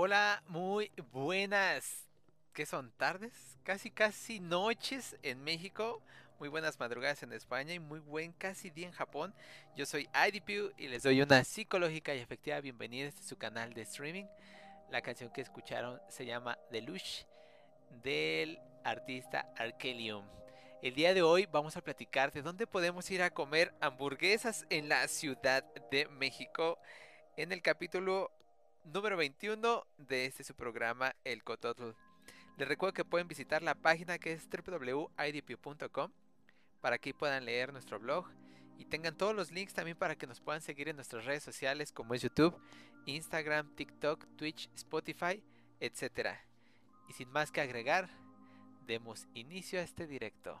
Hola, muy buenas. ¿Qué son tardes? Casi, casi noches en México. Muy buenas madrugadas en España y muy buen casi día en Japón. Yo soy IDPU y les doy una psicológica y efectiva bienvenida a este su canal de streaming. La canción que escucharon se llama Deluxe del artista Arkelium. El día de hoy vamos a platicar de dónde podemos ir a comer hamburguesas en la Ciudad de México en el capítulo número 21 de este su programa El Cototl. Les recuerdo que pueden visitar la página que es www.idp.com para que puedan leer nuestro blog y tengan todos los links también para que nos puedan seguir en nuestras redes sociales como es YouTube, Instagram, TikTok, Twitch, Spotify, etc. Y sin más que agregar, demos inicio a este directo.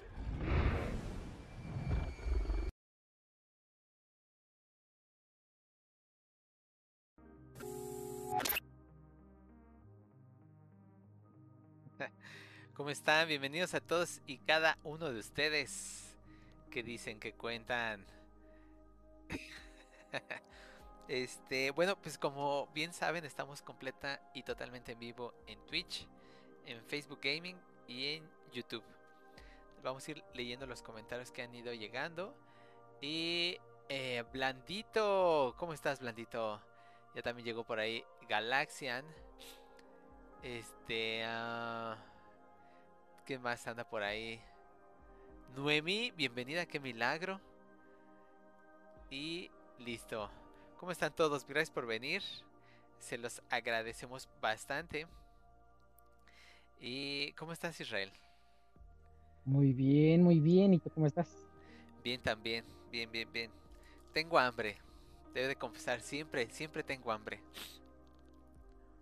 ¿Cómo están? Bienvenidos a todos y cada uno de ustedes que dicen que cuentan. este, bueno, pues como bien saben, estamos completa y totalmente en vivo en Twitch, en Facebook Gaming y en YouTube. Vamos a ir leyendo los comentarios que han ido llegando. Y eh, Blandito, ¿cómo estás, Blandito? Ya también llegó por ahí Galaxian. Este. ah, ¿Qué más anda por ahí? Noemi, bienvenida, qué milagro. Y listo. ¿Cómo están todos? Gracias por venir. Se los agradecemos bastante. ¿Y cómo estás, Israel? Muy bien, muy bien. ¿Y tú cómo estás? Bien también, bien, bien, bien. Tengo hambre. Debo de confesar, siempre, siempre tengo hambre.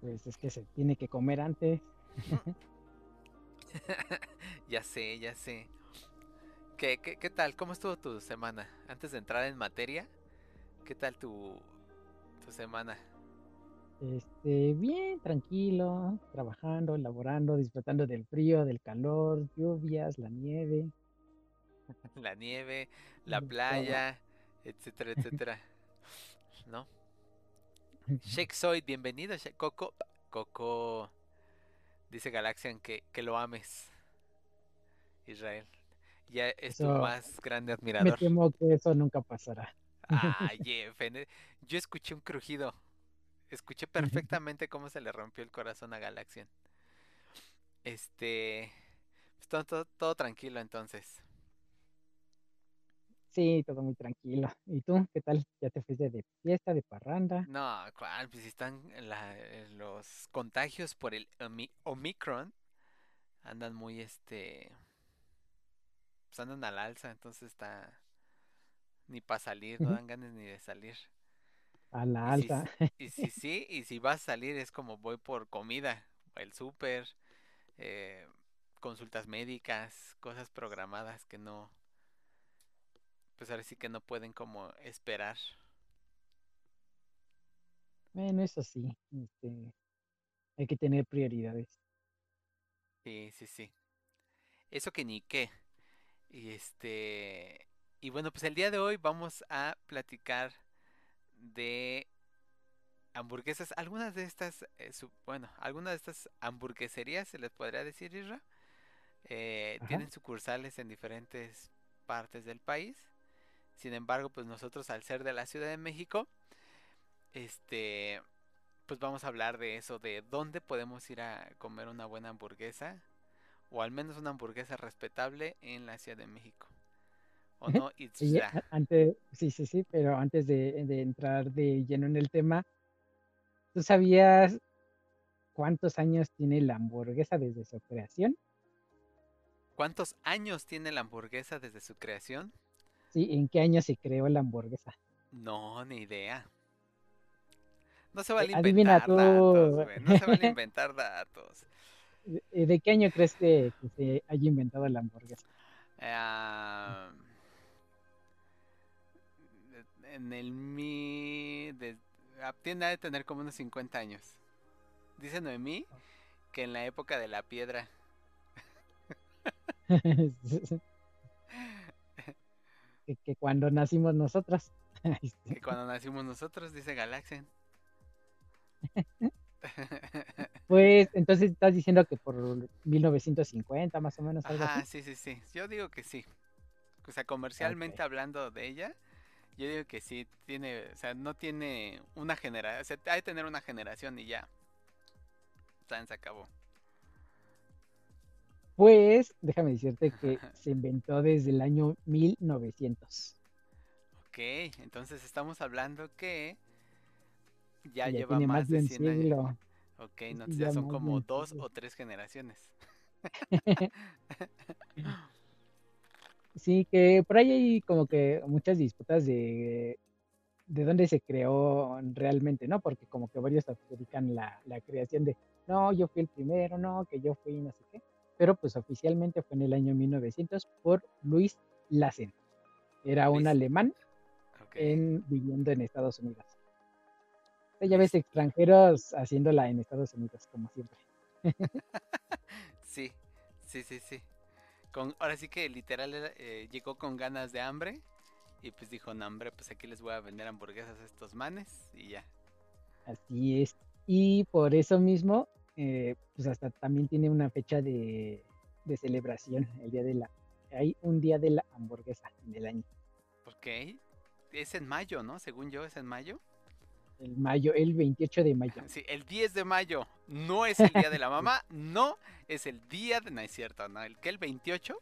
Pues es que se tiene que comer antes. ya sé, ya sé. ¿Qué, qué, qué tal? ¿Cómo estuvo tu semana? Antes de entrar en materia, ¿qué tal tu, tu semana? Este, bien, tranquilo, trabajando, laborando, disfrutando del frío, del calor, lluvias, la nieve. La nieve, la playa, etcétera, etcétera. ¿No? Shake Soy, bienvenido, Shake- Coco. Coco. Dice Galaxian que, que lo ames. Israel. Ya es tu más grande Me admirador. temo que eso nunca pasará. Ay, Jeff, ne- yo escuché un crujido. Escuché perfectamente cómo se le rompió el corazón a Galaxian. Este. pues todo, todo, todo tranquilo entonces. Sí, todo muy tranquilo. ¿Y tú? ¿Qué tal? ¿Ya te fuiste de fiesta, de parranda? No, ¿cuál? Pues si están la- los contagios por el Omi- Omicron. Andan muy este. Pues andan al alza, entonces está. Ni para salir, no dan ganas ni de salir. A la Y si, y si sí, y si vas a salir es como voy por comida, el súper, eh, consultas médicas, cosas programadas que no, pues ahora sí que no pueden como esperar. Bueno, eso sí, este, hay que tener prioridades. Sí, sí, sí. Eso que ni qué. Y este, y bueno, pues el día de hoy vamos a platicar de hamburguesas. Algunas de estas, eh, su- bueno, algunas de estas hamburgueserías se les podría decir, Isra, eh, tienen sucursales en diferentes partes del país. Sin embargo, pues nosotros al ser de la Ciudad de México, este, pues vamos a hablar de eso, de dónde podemos ir a comer una buena hamburguesa, o al menos una hamburguesa respetable en la Ciudad de México. ¿O no, a- antes, sí, sí, sí, pero antes de, de entrar de lleno en el tema, ¿tú sabías cuántos años tiene la hamburguesa desde su creación? ¿Cuántos años tiene la hamburguesa desde su creación? Sí, ¿en qué año se creó la hamburguesa? No, ni idea. No se vale Eh, adivina inventar tú. datos, güey. No se vale inventar datos. ¿De, eh, de qué año crees que, que se haya inventado la hamburguesa? Ah, en el mi... De, ah, tiene de tener como unos 50 años. Dice Noemí que en la época de la piedra. que, que cuando nacimos nosotros. Que cuando nacimos nosotros, dice Galaxian. Pues entonces estás diciendo que por 1950 más o menos algo Ajá, así. sí, sí, sí. Yo digo que sí. O sea, comercialmente hablando de ella, yo digo que sí. Tiene, o sea, no tiene una generación. O sea, hay que tener una generación y ya. Se acabó. Pues déjame decirte que se inventó desde el año 1900. Ok, entonces estamos hablando que ya Ya lleva más, más de un 100 años. Ok, sí, ya ya son como dos siglo. o tres generaciones. Sí, que por ahí hay como que muchas disputas de, de dónde se creó realmente, ¿no? Porque como que varios adjudican la, la creación de, no, yo fui el primero, no, que yo fui no sé qué. Pero pues oficialmente fue en el año 1900 por Luis Lassen. Era un Luis. alemán Ok. en, viviendo en Estados Unidos. O sea, ya ves extranjeros haciéndola en Estados Unidos, como siempre. Sí, sí, sí, sí. Con, ahora sí que literal era- eh, llegó con ganas de hambre y pues dijo, no hombre, pues aquí les voy a vender hamburguesas a estos manes y ya. Así es. Y por eso mismo, eh, pues hasta también tiene una fecha de, de celebración, el día de la... Hay un día de la hamburguesa en el año. Ok. Es en mayo, ¿no? Según yo, es en mayo. El mayo, el 28 de mayo. Sí, el 10 de mayo. No es el día de la mamá, no, es el día de... No es cierto, ¿no? ¿El qué? ¿El 28?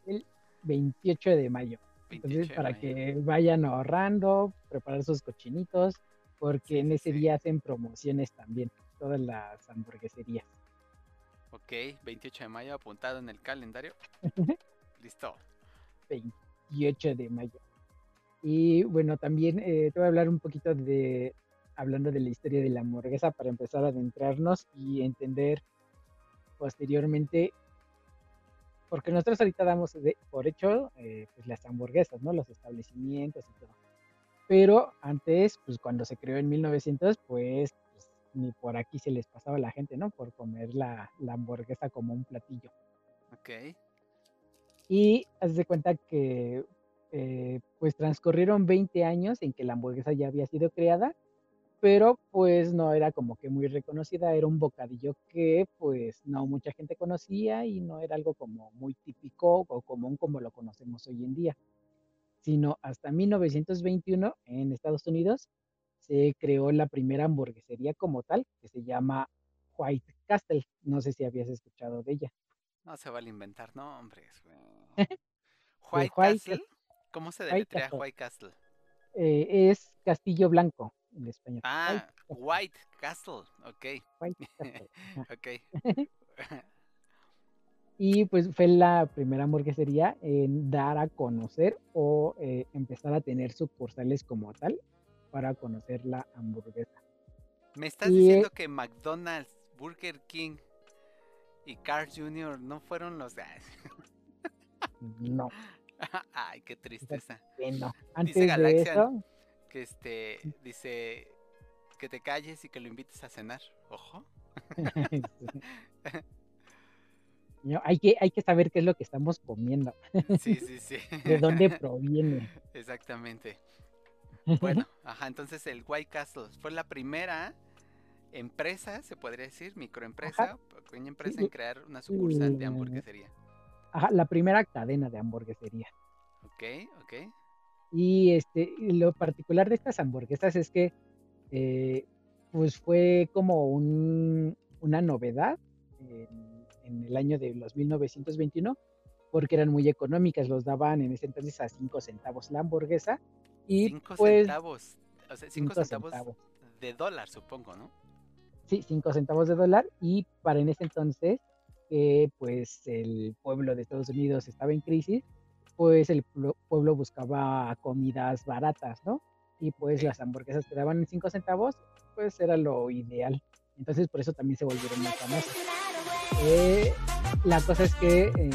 28 de mayo. 28 Entonces, de para mayo. que vayan ahorrando, preparar sus cochinitos, porque Sí, en ese sí. día hacen promociones también, todas las hamburgueserías. Ok, 28 de mayo apuntado en el calendario. Listo. 28 de mayo. Y bueno, también eh, te voy a hablar un poquito de, hablando de la historia de la hamburguesa para empezar a adentrarnos y entender posteriormente, porque nosotros ahorita damos de- por hecho eh, pues las hamburguesas, ¿no? Los establecimientos y todo. Pero antes, pues cuando se creó en 1900, pues, pues, ni por aquí se les pasaba a la gente, ¿no? Por comer la, la hamburguesa como un platillo. Ok. Y haz de cuenta que eh, pues transcurrieron 20 años en que la hamburguesa ya había sido creada, pero pues no era como que muy reconocida, era un bocadillo que pues no mucha gente conocía y no era algo como muy típico o común como lo conocemos hoy en día, sino hasta 1921 en Estados Unidos se creó la primera hamburguesería como tal, que se llama White Castle. No sé si habías escuchado de ella. No se vale inventar nombres, White White Castle. ¿Cómo se White deletrea Castle. White Castle? Eh, es Castillo Blanco en español. Ah, White White Castle. Ok, White Castle, ok. Y pues fue la primera hamburguesería en dar a conocer o eh, empezar a tener sucursales como tal para conocer la hamburguesa. ¿Me estás Y, diciendo eh, que McDonald's, Burger King y Carl Jr. no fueron los de... No, Ay, qué tristeza. no. Dice Antes de Galaxian eso, que este dice que te calles y que lo invites a cenar. Ojo. no, hay, que, hay que saber qué es lo que estamos comiendo, Sí, sí, sí. de dónde proviene. Exactamente. Bueno, ajá, entonces el White Castle fue la primera empresa, se podría decir, microempresa, pequeña empresa en crear una sucursal de hamburguesería. Ajá, la primera cadena de hamburguesería. Ok, ok. Y este, lo particular de estas hamburguesas es que eh, pues fue como un- una novedad en, en el año de los 1921 porque eran muy económicas, los daban en ese entonces a 5 centavos la hamburguesa y Cinco pues centavos. O sea, cinco, cinco centavos, centavos. de dólar, supongo, ¿no? sí, 5 centavos de dólar y para en ese entonces que pues el pueblo de Estados Unidos estaba en crisis, pues el pueblo- buscaba comidas baratas, ¿no? Y pues las hamburguesas que daban en 5 centavos, pues era lo ideal. Entonces por eso también se volvieron muy famosas. Eh, la cosa es que eh,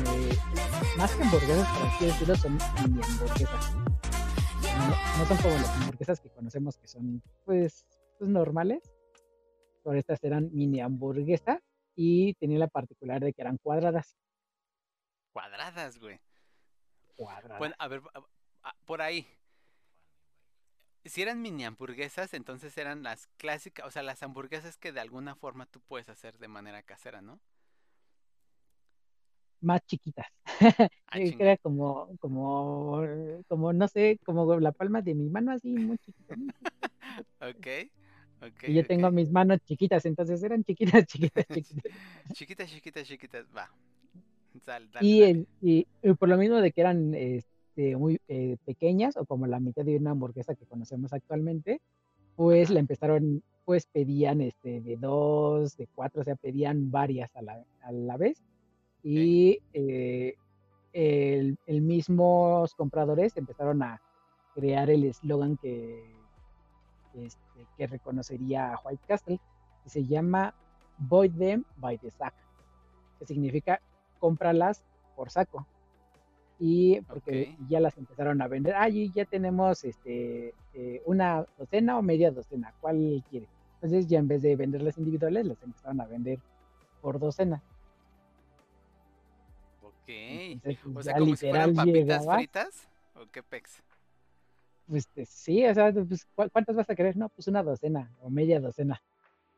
más que hamburguesas, por así decirlo, son mini hamburguesas. No, no son como las hamburguesas que conocemos que son pues, pues normales. Pero estas eran mini hamburguesas y tenían la particular de que eran cuadradas. Cuadradas, güey. Cuadradas. Bueno, a ver, a- a- por ahí. Si eran mini hamburguesas, entonces eran las clásicas, o sea, las hamburguesas que de alguna forma tú puedes hacer de manera casera, ¿no? más chiquitas. Ah, era como, como, eh, como, no sé, como la palma de mi mano así, muy chiquita. Ok, ok. Y yo tengo ok. mis manos chiquitas, entonces eran chiquitas, chiquitas, chiquitas. Chiquitas, chiquitas, chiquitas, va. Sal, dale, Y, dale. el- y, y por lo mismo de que eran este, muy eh, pequeñas o como la mitad de una hamburguesa que conocemos actualmente, pues Ajá. la empezaron, pues pedían este, de dos, de cuatro, o sea, pedían varias a la, a la vez. Y eh, el, el mismos compradores empezaron a crear el eslogan que, este, que reconocería a White Castle, que se llama Buy them by the sack, que significa cómpralas por saco. Y porque ya las empezaron a vender, ah, y ya tenemos este, eh, una docena o media docena, ¿cuál quiere? Entonces ya en vez de venderlas individuales, las empezaron a vender por docena. Ok. Pues, O sea, como si fueran literal papitas llegabas, fritas. ¿O qué pex? pues sí, o sea, pues, ¿cu- ¿cuántas vas a querer? No, pues una docena o media docena.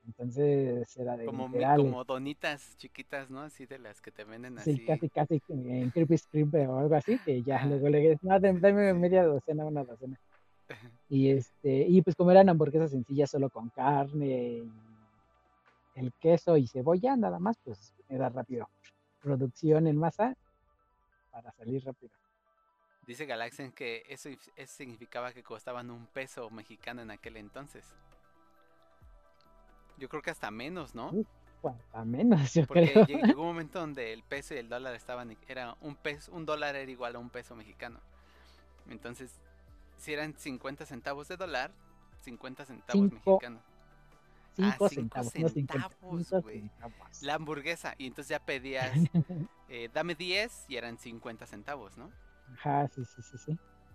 Entonces era de Como, literal, como donitas chiquitas, ¿no? Así de las que te venden sí, así. casi, casi que en Krispy Kreme o algo así, que ya luego le dices, no, dame Sí. media docena, una docena. Y este, y pues como eran hamburguesas sencillas solo con carne y el queso y cebolla, nada más, pues era rápido. Producción en masa para salir rápido. Dice Galaxian que eso, eso significaba que costaban un peso mexicano en aquel entonces. Yo creo que hasta menos, ¿no? Cuanta menos, yo Porque creo. llegó un momento donde el peso y el dólar estaban, era un peso, un dólar era igual a un peso mexicano. Entonces, si eran 50 centavos de dólar, 50 centavos Cinco mexicanos. Ah, Cinco cinco centavos, no 50, centavos, cinco. La hamburguesa. Y entonces ya pedías, eh, dame 10 y eran 50 centavos, ¿no? Ajá, sí, sí, sí, sí.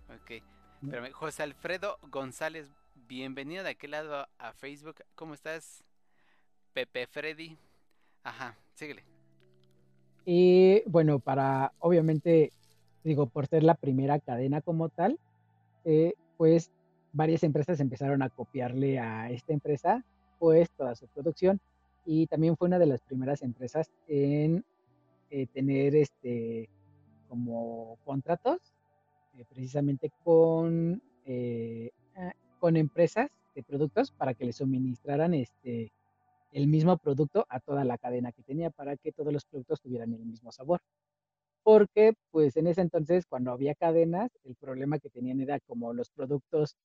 Ok. Mm. Espérame, José Alfredo González, bienvenido de aquel lado a Facebook. ¿Cómo estás? Pepe Freddy. Ajá, síguele. Y bueno, para, obviamente, digo, por ser la primera cadena como tal, eh, pues varias empresas empezaron a copiarle a esta empresa, pues toda su producción. Y también fue una de las primeras empresas en eh, tener este como contratos eh, precisamente con, eh, ah, con empresas de productos para que le suministraran este el mismo producto a toda la cadena que tenía para que todos los productos tuvieran el mismo sabor. Porque pues en ese entonces cuando había cadenas, el problema que tenían era como los productos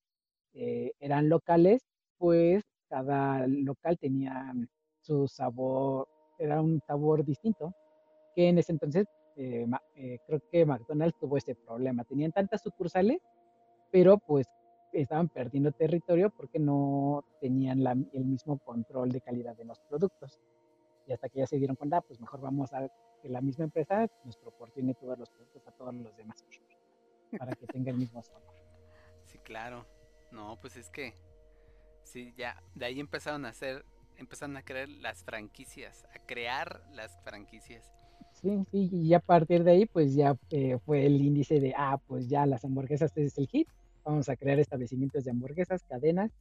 eh, eran locales, pues cada local tenía su sabor, era un sabor distinto, que en ese entonces eh, eh, creo que McDonald's tuvo ese problema. Tenían tantas sucursales, pero pues estaban perdiendo territorio porque no tenían la- el mismo control de calidad de los productos. Y hasta que ya se dieron cuenta, pues mejor vamos a que la misma empresa nos proporcione todos los productos a todos los demás para que tenga el mismo sabor. Sí, claro. No, pues es que sí, ya de ahí empezaron a hacer, empezaron a crear las franquicias, a crear las franquicias. Sí, sí, y a partir de ahí, pues ya eh, fue el índice de, ah, pues ya las hamburguesas es el hit, vamos a crear establecimientos de hamburguesas, cadenas,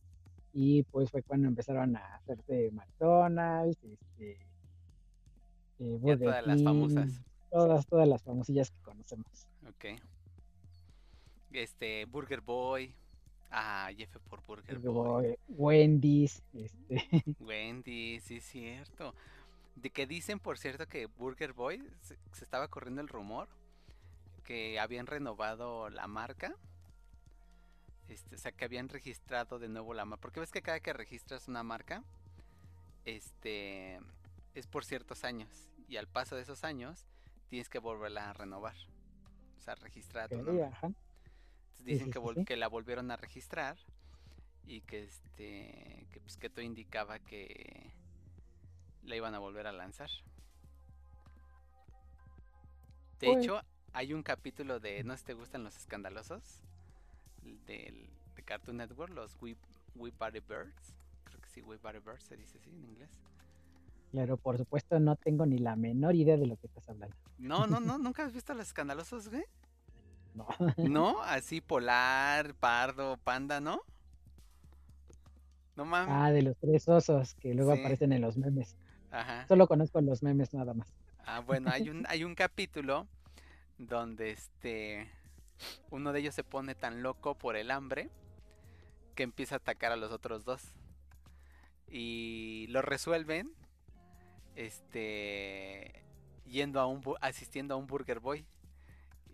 y pues fue cuando empezaron a hacerse McDonald's, este, eh, Ya todas las famosas. todas, todas las famosillas que conocemos. Ok. Este, Burger Boy. Ah, F por Burger Boy. Wendy's, este, Wendy, sí es cierto. De que dicen, por cierto, que Burger Boy se, se estaba corriendo el rumor que habían renovado la marca. Este, o sea, que habían registrado de nuevo la marca. Porque ves que cada que registras una marca, este, es por ciertos años. y al paso de esos años tienes que volverla a renovar. O sea, registrar tu nombre. ajá. Dicen que, vol- la volvieron a registrar y que este que pues que todo indicaba que la iban a volver a lanzar. De Pues- hecho, hay un capítulo de No sé si te gustan los escandalosos del de Cartoon Network, los We, We Body Birds. Creo que sí, We Body Birds se dice así en inglés. Claro, por supuesto, no tengo ni la menor idea de lo que estás hablando. No, no, no, nunca has visto los escandalosos, güey. No. No, así polar, pardo, panda, ¿no? No mames. Ah, de los tres osos que luego Sí. aparecen en los memes. Ajá. Solo conozco los memes nada más. Ah, bueno, hay un, hay un capítulo donde este uno de ellos se pone tan loco por el hambre que empieza a atacar a los otros dos. Y lo resuelven este yendo a un asistiendo a un Burger Boy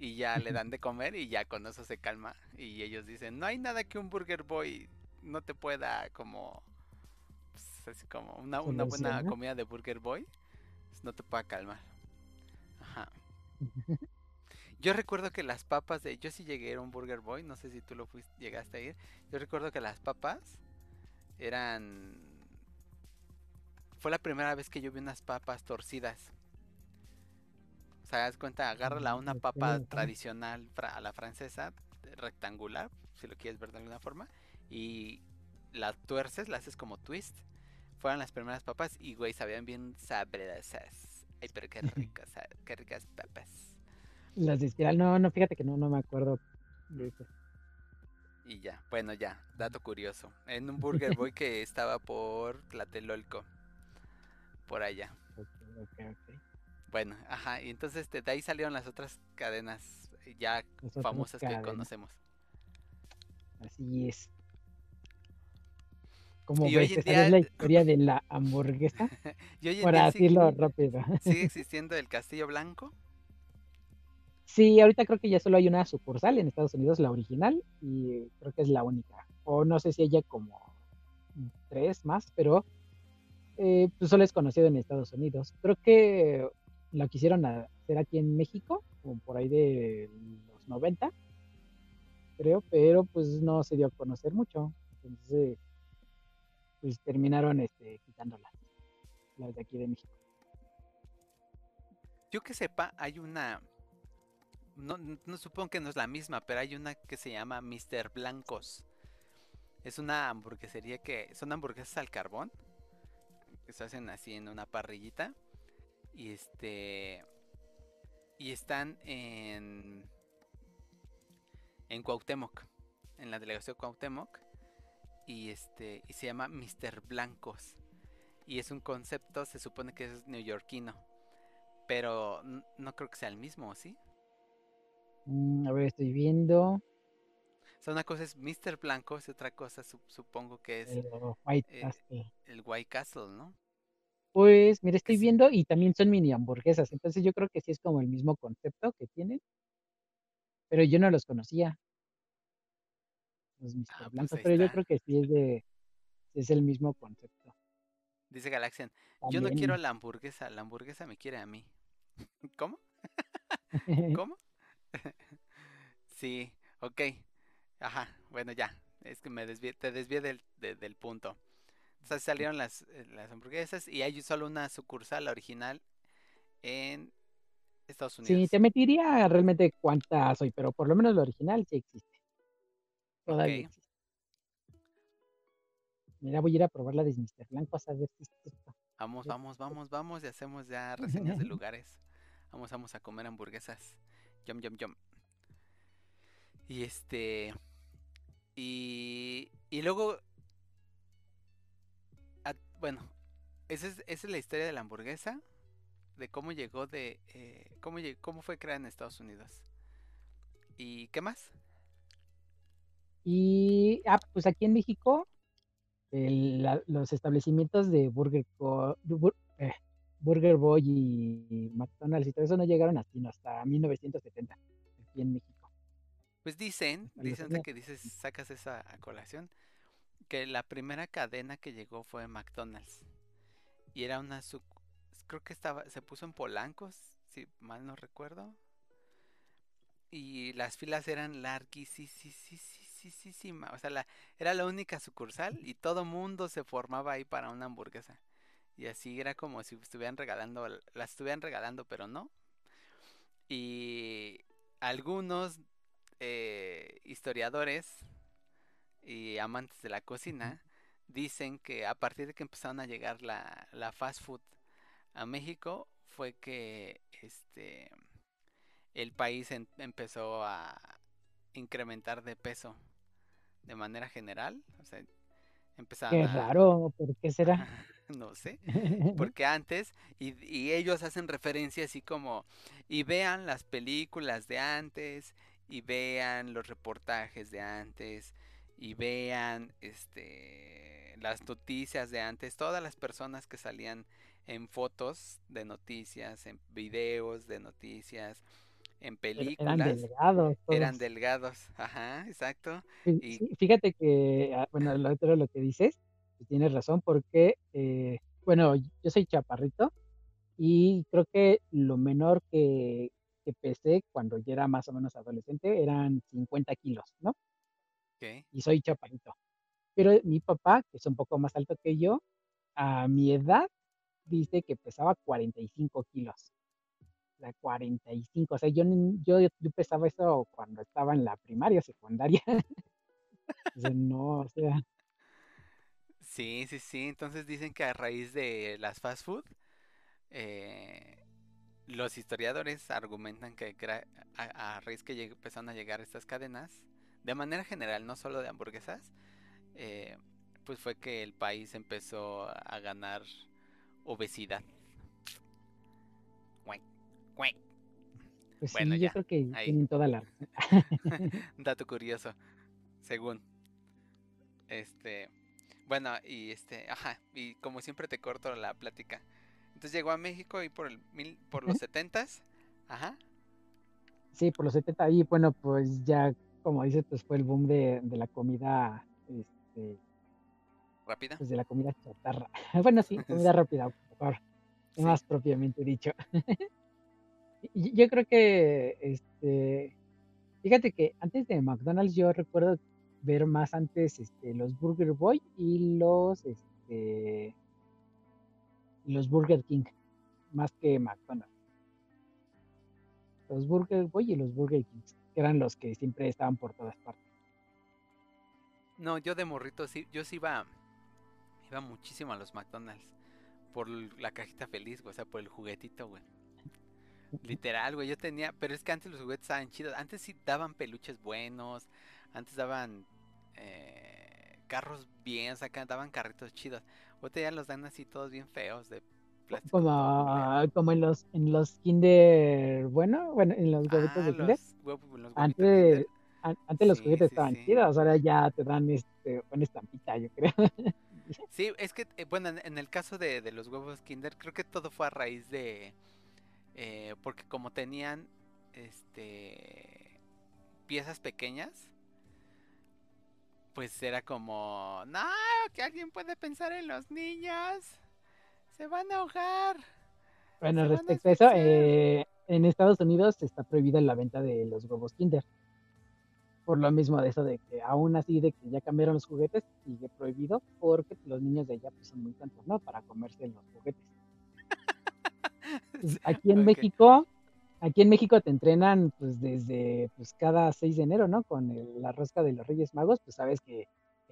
y ya le dan de comer y ya con eso se calma y ellos dicen, "No hay nada que un Burger Boy no te pueda como pues, así como una, una buena comida de Burger Boy pues, no te pueda calmar." Ajá. Yo recuerdo que las papas de. Yo sí llegué a un Burger Boy, no sé si tú lo fuiste, llegaste a ir. Yo recuerdo que las papas eran. Fue la primera vez que yo vi unas papas torcidas. Sea, das cuenta, agárrala una papa tradicional a la francesa, rectangular, si lo quieres ver de alguna forma, y la tuerces, la haces como twist. Fueron las primeras papas y, güey, sabían bien sabrosas. Ay, pero qué ricas, sa- qué ricas papas. Las de espiral, no, no, fíjate que no, no me acuerdo de eso. Y ya, bueno, ya, dato curioso. En un Burger Boy que estaba por Tlatelolco. Por allá. Ok, ok, ok. Bueno, ajá, y entonces este, de ahí salieron las otras cadenas eh, ya Las famosas que conocemos. Así es. Como Y hoy ves, en esa es día- la historia de la hamburguesa, hoy para día decirlo rápido. sigue existiendo el Castillo Blanco. Sí, ahorita creo que ya solo hay una sucursal en Estados Unidos, la original, y creo que es la única. O no sé si haya como tres más, pero eh, pues solo es conocido en Estados Unidos. Creo que lo quisieron hacer aquí en México, como por ahí de los 90, creo, pero pues no se dio a conocer mucho. Entonces, pues terminaron este, quitándolas, las de aquí de México. Yo que sepa, hay una. No, no supongo que no es la misma, pero hay una que se llama Mr. Blancos. Es una hamburguesería que. Son hamburguesas al carbón. Que se hacen así en una parrillita. Y este. Y están en. En Cuauhtémoc. En la delegación Cuauhtémoc. Y este. Y se llama Mr. Blancos. Y es un concepto, se supone que es neoyorquino. Pero no creo que sea el mismo, ¿sí? Mm, a ver, estoy viendo. O sea, una cosa es Mr. Blancos y otra cosa su- supongo que es el White eh, Castle. el White Castle, ¿no? Pues, mira, estoy viendo y también son mini hamburguesas, entonces yo creo que sí es como el mismo concepto que tienen, pero yo no los conocía, los Mr. Ah, pues Blancos, pero yo está. creo que sí es de, es el mismo concepto. Dice Galaxian, yo no También, quiero la hamburguesa, la hamburguesa me quiere a mí. ¿Cómo? ¿Cómo? sí, ok. Ajá, bueno, ya. Es que me desvié, te desvié del, de- del punto. Salieron las, eh, las hamburguesas y hay solo una sucursal la original en Estados Sí, Unidos. te mentiría realmente cuántas soy, pero por lo menos lo original sí existe. Todavía existe. Mira, voy a ir a probar la de Mr. Blancos a ver si es cierto. Vamos, Sí. vamos, vamos, vamos y hacemos ya reseñas de lugares. Vamos, vamos a comer hamburguesas. Yum, yum, yum. Y este. Y. Y luego. Bueno, esa es, esa es la historia de la hamburguesa. De cómo llegó de. eh, cómo, cómo fue creada en Estados Unidos. ¿Y qué más? Y, ah, pues aquí en México, el- la- los establecimientos de Burger, Co- Bur- eh, Burger Boy y McDonald's y todo eso no llegaron así, no, hasta 1970, aquí en México. Pues dicen, Hasta dicen que dices, sacas esa colación, que la primera cadena que llegó fue McDonald's. Y era una creo que estaba, se puso en Polancos, si mal no recuerdo. Y las filas eran larguísimas. O sea, la, era la única sucursal y todo mundo se formaba ahí para una hamburguesa. Y así era como si estuvieran regalando, la estuvieran regalando, pero no. Y algunos eh, historiadores y amantes de la cocina dicen que a partir de que empezaron a llegar la, la fast food a México fue que este el país empezó a incrementar de peso de manera general, o sea, Qué raro, ¿por qué será? no sé, porque antes, y, y, ellos hacen referencia así como, y vean las películas de antes, y vean los reportajes de antes, y vean este las noticias de antes, todas las personas que salían en fotos de noticias, en videos de noticias, en películas. Eran delgados. Eran delgados, ajá, exacto. Y... fíjate que, ah, bueno, lo otro lo que dices, pues, tienes razón, porque, eh, bueno, yo soy chaparrito y creo que lo menor que, que pesé cuando yo era más o menos adolescente eran 50 kilos, ¿no? Y soy chaparrito. Pero mi papá, que es un poco más alto que yo, a mi edad dice que pesaba 45 kilos. O sea, 45. O sea, yo, yo, yo pesaba eso cuando estaba en la primaria, secundaria. no, o sea. Sí, sí, sí. Entonces dicen que a raíz de las fast food, eh, los historiadores argumentan que a, a raíz que empezaron a llegar estas cadenas, de manera general, no solo de hamburguesas, eh, pues fue que el país empezó a ganar obesidad. Pues bueno, sí, yo creo que tienen toda la... Dato curioso, según. Este, bueno, y este, ajá, y como siempre te corto la plática. Entonces llegó a México y por el mil, por los setentas, ajá. Sí, por los setenta y bueno, pues ya como dices, pues fue el boom de, de la comida, este, rápida. Pues de la comida chatarra. bueno, sí, comida rápida, mejor, más propiamente dicho. yo creo que, este, fíjate que antes de McDonald's yo recuerdo ver más antes, este, los Burger Boy y los, este, los Burger King, más que McDonald's. Los Burger Boy y los Burger King eran los que siempre estaban por todas partes. No, yo de morrito sí, yo sí iba, iba muchísimo a los McDonald's por la cajita feliz, o sea, por el juguetito, güey. Literal, güey, yo tenía, pero es que antes los juguetes estaban chidos, antes sí daban peluches buenos, antes daban eh, carros bien, o sea, daban carritos chidos. Ahorita ya los dan así todos bien feos de como, como en los en los Kinder, bueno, bueno, en los huevitos de ah, Kinder. Antes, antes los juguetes estaban chidos, ahora ya te dan este una estampita, yo creo. Sí, es que, eh, bueno, en, el caso de, de, los huevos Kinder, creo que todo fue a raíz de, eh, porque como tenían, este, piezas pequeñas, pues era como, no, que alguien puede pensar en los niños. Se van a ahogar. Bueno, respecto a, eso, eh, en Estados Unidos está prohibida la venta de los huevos Kinder. Por lo mismo de eso de que aún así de que ya cambiaron los juguetes, sigue prohibido porque los niños de allá pues, son muy tontos, ¿no? Para comerse los juguetes. Pues, aquí en México, aquí en México te entrenan pues desde pues cada 6 de enero, ¿no? Con la rosca de los Reyes Magos, pues sabes que,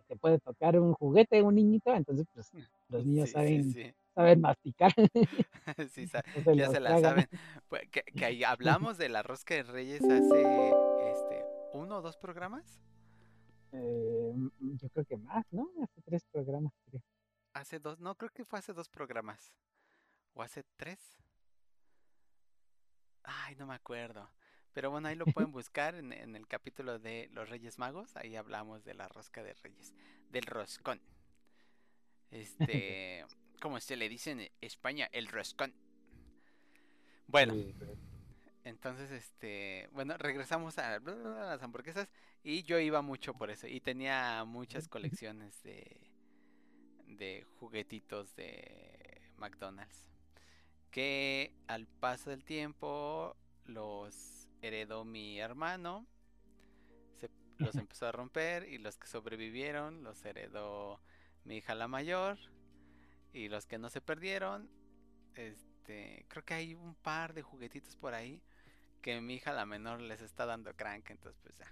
te puede tocar un juguete, un niñito, entonces pues los niños saben saben masticar. sí, ya se la saben. Pues, que, que hablamos de la rosca de reyes hace este, uno o dos programas. Eh, yo creo que más, ¿no? Hace tres programas, creo. Hace dos, no, creo que fue hace dos programas. ¿O hace tres? Ay, no me acuerdo. Pero bueno, ahí lo pueden buscar en, en, el capítulo de los Reyes Magos. Ahí hablamos de la rosca de Reyes, del roscón. Este, como se le dice en España, el roscón. Bueno, entonces, este, bueno, regresamos a, las hamburguesas y yo iba mucho por eso y tenía muchas colecciones de, de juguetitos de McDonald's. que al paso del tiempo los heredó mi hermano, se, los empezó a romper y los que sobrevivieron los heredó mi hija la mayor y los que no se perdieron, este, creo que hay un par de juguetitos por ahí que mi hija la menor les está dando crank, entonces pues ya.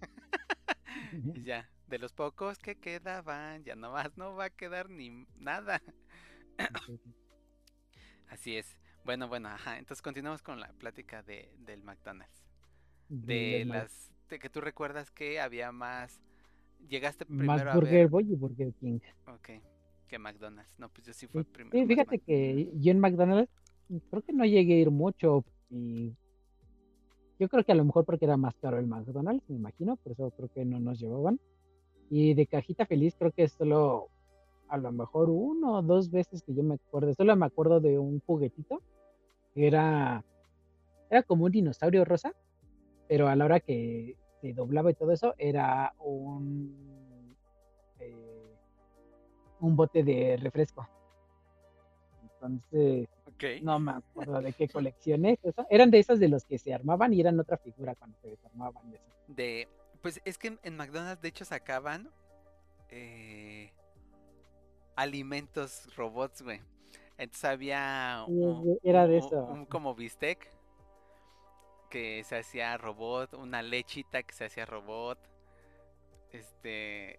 Ya, de los pocos que quedaban, ya no más no va a quedar ni nada. Así es. Bueno, bueno, ajá. Entonces continuamos con la plática de, del McDonald's. De las de que tú recuerdas que había más. Llegaste Más primero a Burger ver. Boy y Burger King. Ok. Que McDonald's. No, pues yo sí fue primero. sí, fíjate que yo en McDonald's creo que no llegué a ir mucho y yo creo que a lo mejor porque era más caro el McDonald's, me imagino, por eso creo que no nos llevaban. Y de cajita feliz creo que solo a lo mejor uno o dos veces que yo me acuerdo, solo me acuerdo de un juguetito que era, era como un dinosaurio rosa, pero a la hora que se doblaba y todo eso era un, un bote de refresco. Entonces, no me acuerdo de qué colección es eso. Eran de esas de los que se armaban y eran otra figura cuando se desarmaban. de. De. Pues es que en- McDonald's de hecho sacaban. eh, alimentos robots, güey. Entonces había un, era de un- eso. un como bistec que se hacía robot, una lechita que se hacía robot. Este.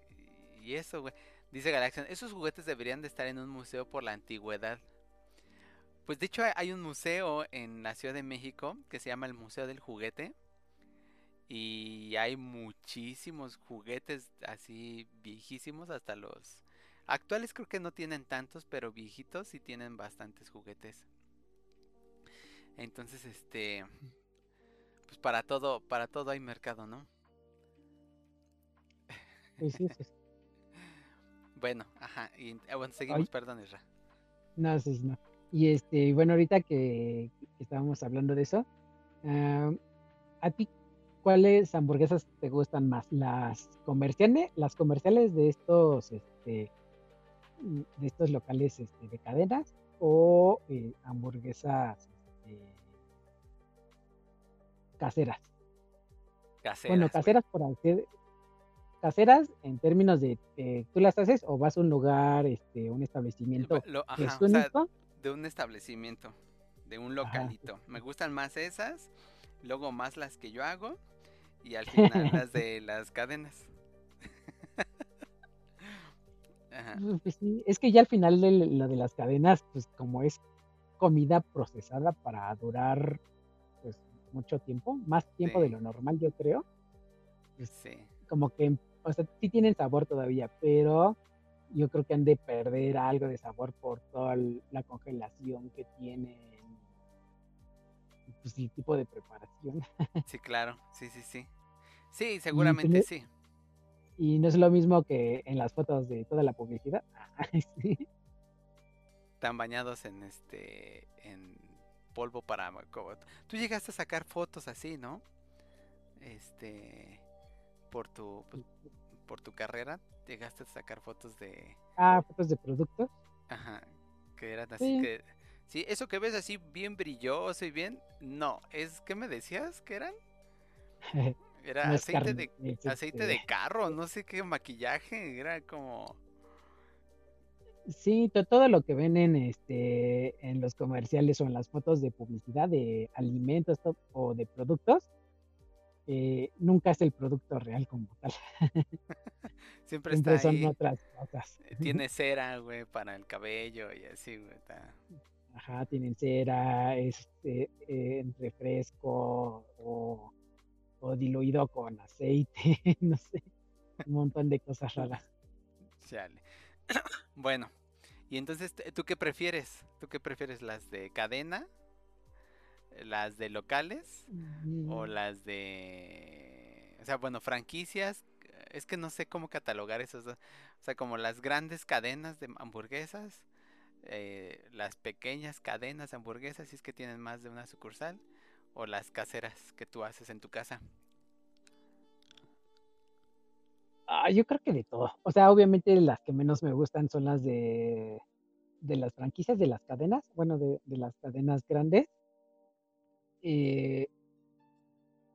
Y eso, güey. Dice Galaxian, esos juguetes deberían de estar en un museo por la antigüedad. Pues de hecho hay- un museo en la Ciudad de México que se llama el Museo del Juguete. Y hay muchísimos juguetes así viejísimos, hasta los actuales creo que no tienen tantos, pero viejitos sí tienen bastantes juguetes. Entonces, este, pues para todo, para todo hay mercado, ¿no? Pues sí, sí. Bueno, ajá, y eh, bueno, seguimos, Ay. perdón, Isra. No, sí, no. Y este, bueno, ahorita que, que estábamos hablando de eso, ah, ¿a ti cuáles hamburguesas te gustan más? ¿Las comerciales, las comerciales de estos, este, de estos locales este, de cadenas o eh, hamburguesas este, caseras? Caseras, Bueno, caseras por hacer caseras en términos de eh, tú las haces o vas a un lugar, este, un establecimiento Lo- que ajá, es o sea, único. de un establecimiento, de un Ajá, localito. Me gustan más esas, luego más las que yo hago y al final las de las cadenas. Ajá. Pues sí, es que ya al final de la de las cadenas, pues como es comida procesada para durar pues mucho tiempo, más tiempo de lo normal, yo creo, Sí. como que, o sea, sí tienen sabor todavía, pero yo creo que han de perder algo de sabor por toda la congelación que tienen, pues el tipo de preparación. Sí, claro, sí, sí, sí. Sí, seguramente sí. Y no es lo mismo que en las fotos de toda la publicidad. Sí. Están bañados en este, en polvo para... Tú llegaste a sacar fotos así, ¿no? Este, por tu, pues, por tu carrera, llegaste a sacar fotos de... Ah, fotos de productos. Ajá, que eran así Sí. que... Sí, eso que ves así bien brilloso y bien... No, es... ¿Qué me decías que eran? Era No aceite de, aceite este, de carro, no sé qué maquillaje, era como... Sí, to- todo lo que ven en, este, en los comerciales o en las fotos de publicidad de alimentos to- o de productos, eh, nunca es el producto real como tal. Siempre está son ahí. otras cosas. eh, Tiene cera, güey, para el cabello y así, güey. está- Ajá, tienen cera, este, eh, refresco o, o diluido con aceite, no sé, un montón de cosas raras. Chale. Bueno, y entonces, ¿tú qué prefieres? ¿Tú qué prefieres? ¿Las de cadena? ¿Las de locales? ¿O las de... O sea, bueno, franquicias? Es que no sé cómo catalogar dos. O sea, como las grandes cadenas de hamburguesas, eh, las pequeñas cadenas de hamburguesas, si es que tienen más de una sucursal, o las caseras que tú haces en tu casa. Ah, yo creo que de todo. O sea, obviamente las que menos me gustan son las de de las franquicias de las cadenas, bueno, de, de las cadenas grandes. Eh,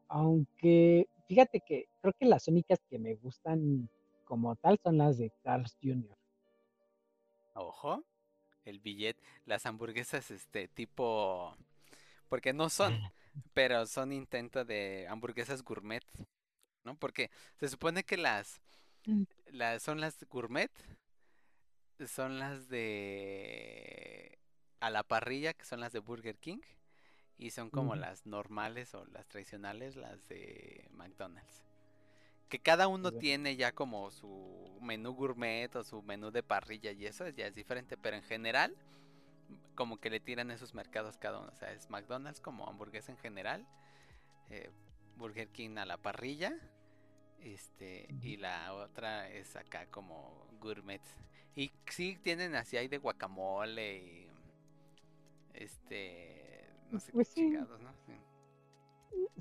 aunque fíjate que creo que las únicas que me gustan como tal son las de Carl's Jr. Ojo, el billete, las hamburguesas, este, tipo, porque no son, pero son intento de hamburguesas gourmet, ¿no? Porque se supone que las, Mm. las son las gourmet, son las de a la parrilla, que son las de Burger King, y son como las normales o las tradicionales, las de McDonald's. Que cada uno tiene ya como su menú gourmet o su menú de parrilla y eso ya es diferente, pero en general como que le tiran esos mercados cada uno. O sea, es McDonald's como hamburguesa en general, eh, Burger King a la parrilla, este, y la otra es acá como gourmet. Y sí tienen así hay de guacamole y este, no sé qué Pues sí. chingados, ¿no? Sí.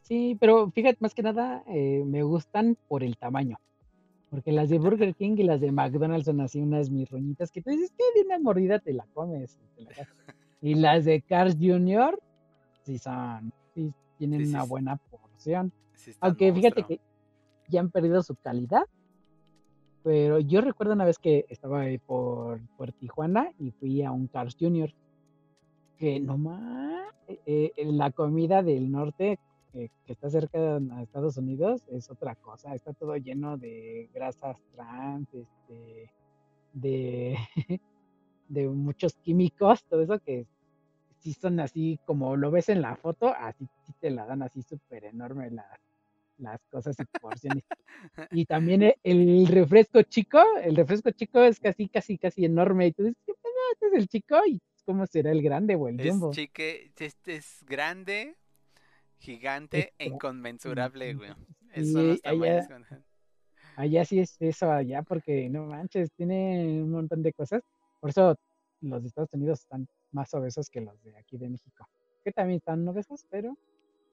Sí, pero fíjate, más que nada eh, me gustan por el tamaño. Porque las de Burger King y las de McDonald's son así unas mirroñitas que tú dices que de una mordida te la comes. y te la acabas. Y las de Cars Jr. sí son, sí tienen Sí, sí, una sí. buena porción. Sí Aunque fíjate que ya han perdido su calidad. Pero yo recuerdo una vez que estaba ahí por, por Tijuana y fui a un Cars Jr. Que nomás eh, eh, la comida del norte eh, que está cerca de Estados Unidos es otra cosa. Está todo lleno de grasas trans, este, de, de muchos químicos, todo eso que sí son así como lo ves en la foto, así sí te la dan así súper enorme las, las cosas y porciones. Y también e- el refresco chico, el refresco chico es casi, casi, casi enorme. Y tú dices, ¿qué pedo? Este es el chico y cómo será el grande o el Es jumbo. chique, este es grande, gigante e inconmensurable, güey. Esos Sí, allá-. Allá sí es eso, allá, porque no manches, tiene un montón de cosas. Por eso los de Estados Unidos están más obesos que los de aquí de México. Que también están obesos, pero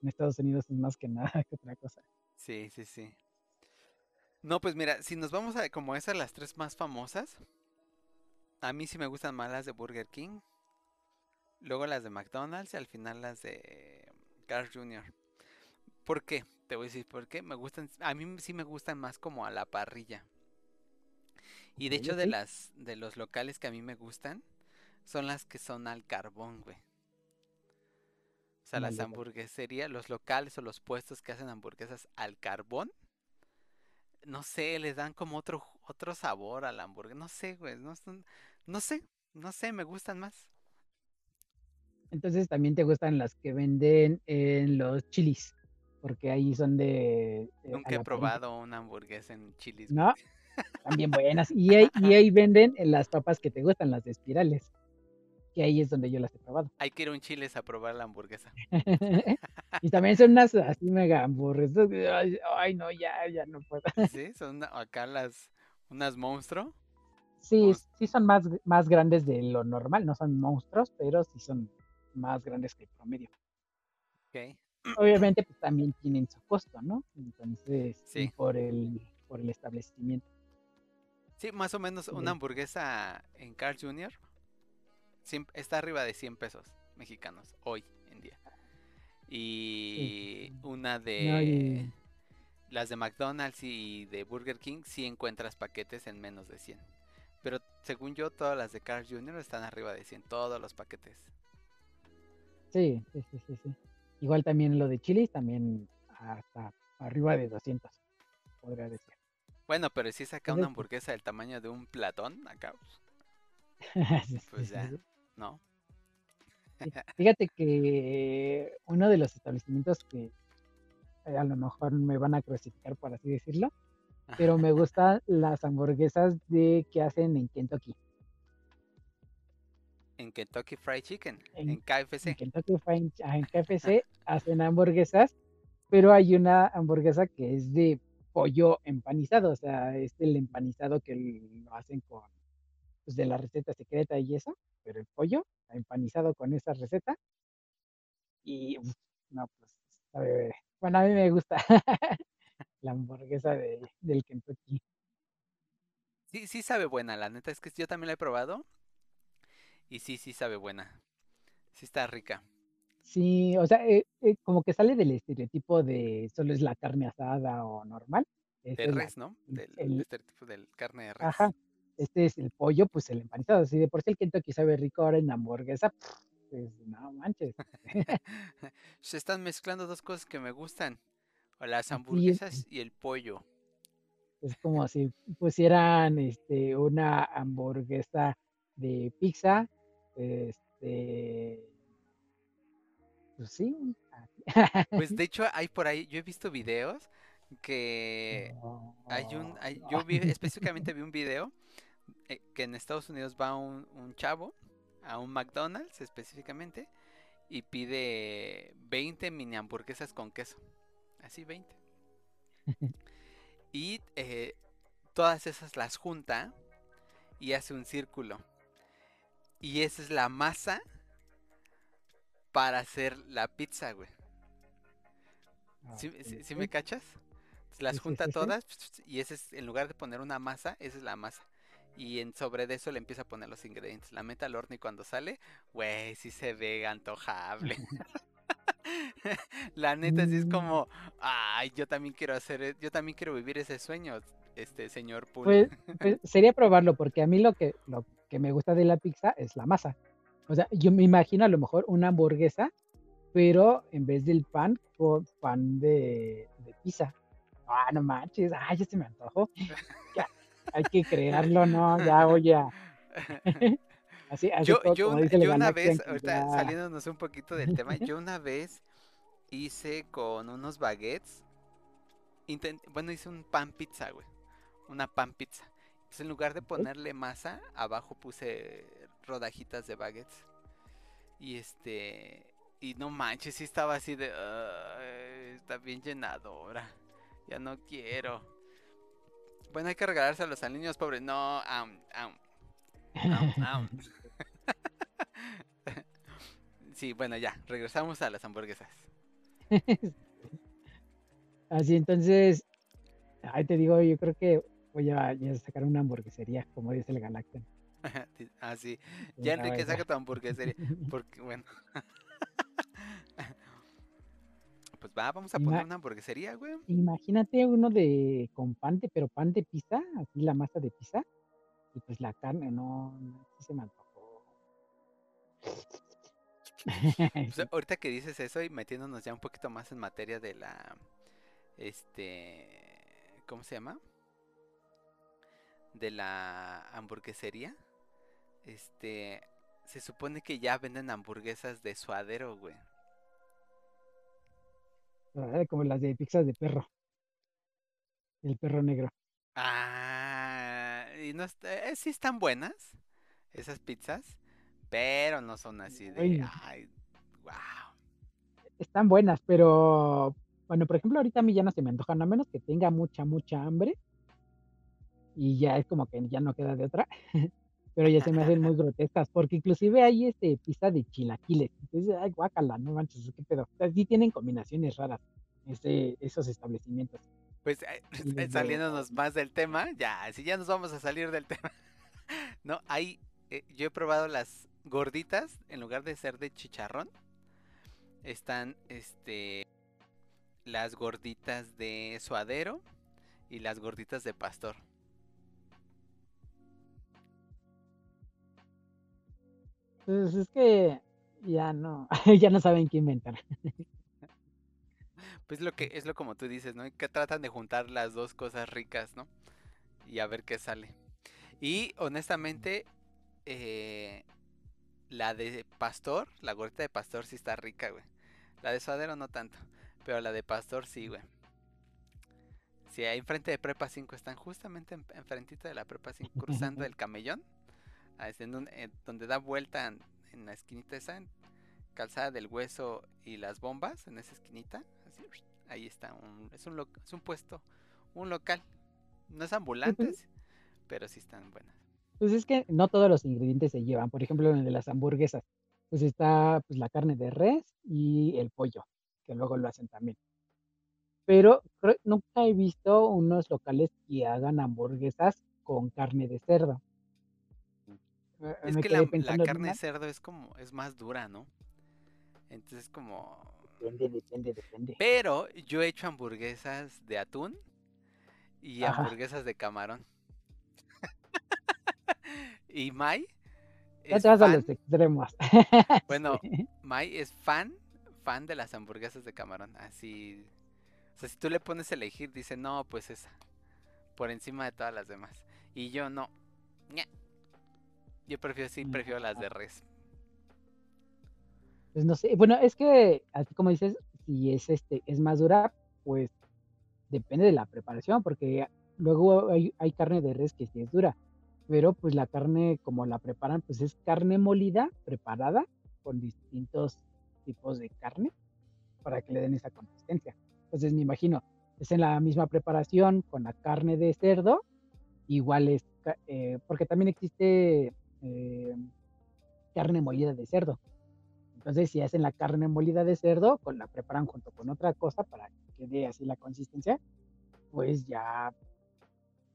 en Estados Unidos es más que nada que otra cosa. Sí, sí, sí. No, pues mira, si nos vamos a como esas las tres más famosas, a mí sí me gustan más las de Burger King, luego las de McDonald's y al final las de Carl Jr. ¿Por qué? Te voy a decir por qué. Me gustan, a mí sí me gustan más como a la parrilla. Y de hecho de las de los locales que a mí me gustan son las que son al carbón, güey. O sea, las Ándale, ándale. hamburgueserías, los locales o los puestos que hacen hamburguesas al carbón, no sé, les dan como otro otro sabor a la hamburguesa. No sé, güey, no, no sé, no sé, me gustan más. Entonces también te gustan las que venden en los chilis, porque ahí son de Nunca he la parrilla. probado una hamburguesa en chilis. No, también buenas. Y ahí, y ahí venden las papas que te gustan, las de espirales, que ahí es donde yo las he probado. Hay que ir a un chiles a probar la hamburguesa. y también son unas así mega hamburguesas. Ay, ay, no, ya, ya no puedo. Sí, son acá las unas monstruo. Sí, sí son más, más grandes de lo normal, no son monstruos, pero sí son más grandes que el promedio. Ok. Obviamente, pues también tienen su costo, ¿no? Entonces, Sí. por el, por el establecimiento. Sí, más o menos una hamburguesa en Carl Jr. está arriba de 100 pesos mexicanos hoy en día. Y una No, de y- las de McDonald's y de Burger King sí encuentras paquetes en menos de 100. Pero según yo, todas las de Carl Jr. están arriba de 100, todos los paquetes. Sí, sí, sí, sí, sí. Igual también lo de chilis, también hasta arriba de 200, podría decir. Bueno, pero si saca una pues, hamburguesa del tamaño de un platón, acá, pues ya. ¿no? Fíjate que uno de los establecimientos que eh, a lo mejor me van a crucificar, por así decirlo, pero me gustan las hamburguesas de que hacen en Kentucky. En Kentucky Fried Chicken, En- en KFC. En Kentucky Fried en KFC hacen hamburguesas, pero hay una hamburguesa que es de pollo empanizado, o sea, es el empanizado que lo hacen con, pues, de la receta secreta y eso, pero el pollo empanizado con esa receta y, uf, no, pues, sabe, bueno, a mí me gusta la hamburguesa de, del Kentucky. Sí, sí sabe buena, la neta es que yo también la he probado. Y sí, sí sabe buena. Sí está rica. Sí, o sea, eh, eh, como que sale del estereotipo de solo es la carne asada o normal. Esta De es la, res, ¿no? Del el, estereotipo del carne de ajá, res. este es el pollo, pues el empanizado. Si de por sí el Kentucky sabe rico ahora en hamburguesa, pues no manches. Se están mezclando dos cosas que me gustan. o Las hamburguesas y el pollo. es como si pusieran este una hamburguesa de pizza, este, pues sí. Pues de hecho hay por ahí, yo he visto videos que hay un, hay- yo vi, específicamente vi un video eh, que en Estados Unidos va un, un chavo a un McDonald's específicamente y pide 20 mini hamburguesas con queso. Así 20. Y eh, todas esas las junta y hace un círculo. Y esa es la masa para hacer la pizza, güey. ¿Sí, sí- sí me cachas? Las junta todas y ese es, en lugar de poner una masa, esa es la masa. Y en sobre de eso le empieza a poner los ingredientes. La mete al horno y cuando sale, güey, sí se ve antojable. La neta sí es Mm. como, ay, yo también quiero hacer, e- yo también quiero vivir ese sueño, este señor Pool. Pues, pues, sería probarlo, porque a mí lo que, lo que me gusta de la pizza es la masa. O sea, yo me imagino a lo mejor una hamburguesa, pero en vez del pan, con pan de, de pizza. Ah, no manches, ah, ya se me antojó. Ya, hay que crearlo, ¿no? Ya, oye. Así, así Yo, yo, como dice yo una vez, ahorita saliéndonos un poquito del tema, yo una vez hice con unos baguettes, intent- bueno, hice un pan pizza, güey, una pan pizza. Entonces en lugar de ponerle masa, abajo puse rodajitas de baguettes. Y este, y no manches, sí estaba así de, "Ay, está bien llenadora, ya no quiero. Bueno, hay que regalárselos a los niños pobres. No, am, am, am. Sí, bueno, ya, regresamos a las hamburguesas. Así, entonces, ahí te digo, yo creo que voy a, sacar una hamburguesería, como dice el Galaxian. Di- Ah, sí. Ya Enrique, saca tu hamburguesería. Porque, bueno. Pues va, vamos a Ima- poner una hamburguesería, güey. Imagínate uno de con pan de, pero pan de pizza, así la masa de pizza, y pues la carne, no, no, se me antojó. Pues ahorita que dices eso y metiéndonos ya un poquito más en materia de la. Este. ¿Cómo se llama? De la hamburguesería. Este. Se supone que ya venden hamburguesas de suadero, güey. ¿verdad? Como las de pizzas de perro, el perro negro. Ah, y no está, eh, sí están buenas esas pizzas, pero no son así de, Ay, ay, wow. están buenas, pero bueno, por ejemplo, ahorita a mí ya no se me antojan, a menos que tenga mucha, mucha hambre, y ya es como que ya no queda de otra. pero ya se me hacen muy grotescas, porque inclusive hay este pizza de chilaquiles. Entonces, ay, guácala, no manches, qué pedo. O sea, sí tienen combinaciones raras ese, esos establecimientos. Pues eh, saliéndonos más del tema, ya, si ya nos vamos a salir del tema. No, hay, eh, yo he probado las gorditas, en lugar de ser de chicharrón, están, este, las gorditas de suadero y las gorditas de pastor. pues es que ya no, ya no saben qué inventar. Pues lo que es lo como tú dices, ¿no? Que tratan de juntar las dos cosas ricas, ¿no? Y a ver qué sale. Y honestamente, eh, la de pastor, la gordita de pastor sí está rica, güey. La de suadero no tanto, pero la de pastor sí, güey. Sí, ahí enfrente de Prepa 5 están justamente en- enfrentito de la Prepa 5, cruzando el camellón, en un- eh, donde da vuelta en, en la esquinita esa, en calzada del hueso y las bombas, en esa esquinita, así, ahí está, un, es, un lo- es un puesto, un local, no es ambulante, sí, pero sí están buenas. Pues es que no todos los ingredientes se llevan. Por ejemplo, en el de las hamburguesas, pues está pues la carne de res y el pollo, que luego lo hacen también. Pero creo- nunca he visto unos locales que hagan hamburguesas con carne de cerdo. eh, Es me que la, carne de cerdo es como, es más dura, ¿no? Entonces como... Depende, depende, depende. Pero yo he hecho hamburguesas de atún y Ajá. hamburguesas de camarón. Y Mai Ya te vas a los extremos. bueno. Mai es fan, fan de las hamburguesas de camarón. Así, o sea, si tú le pones a elegir, dice, no, pues esa, por encima de todas las demás. Y yo no, yo prefiero, sí, prefiero las de res. Pues no sé, bueno, es que así como dices, si es este, es más dura, pues depende de la preparación, porque luego hay, hay carne de res que sí es dura, pero pues la carne como la preparan, pues es carne molida, preparada con distintos tipos de carne para que le den esa consistencia. Entonces me imagino, es en la misma preparación con la carne de cerdo, igual es, eh, porque también existe eh, carne molida de cerdo. Entonces, si hacen la carne molida de cerdo, con la preparan junto con otra cosa para que quede así la consistencia, pues ya,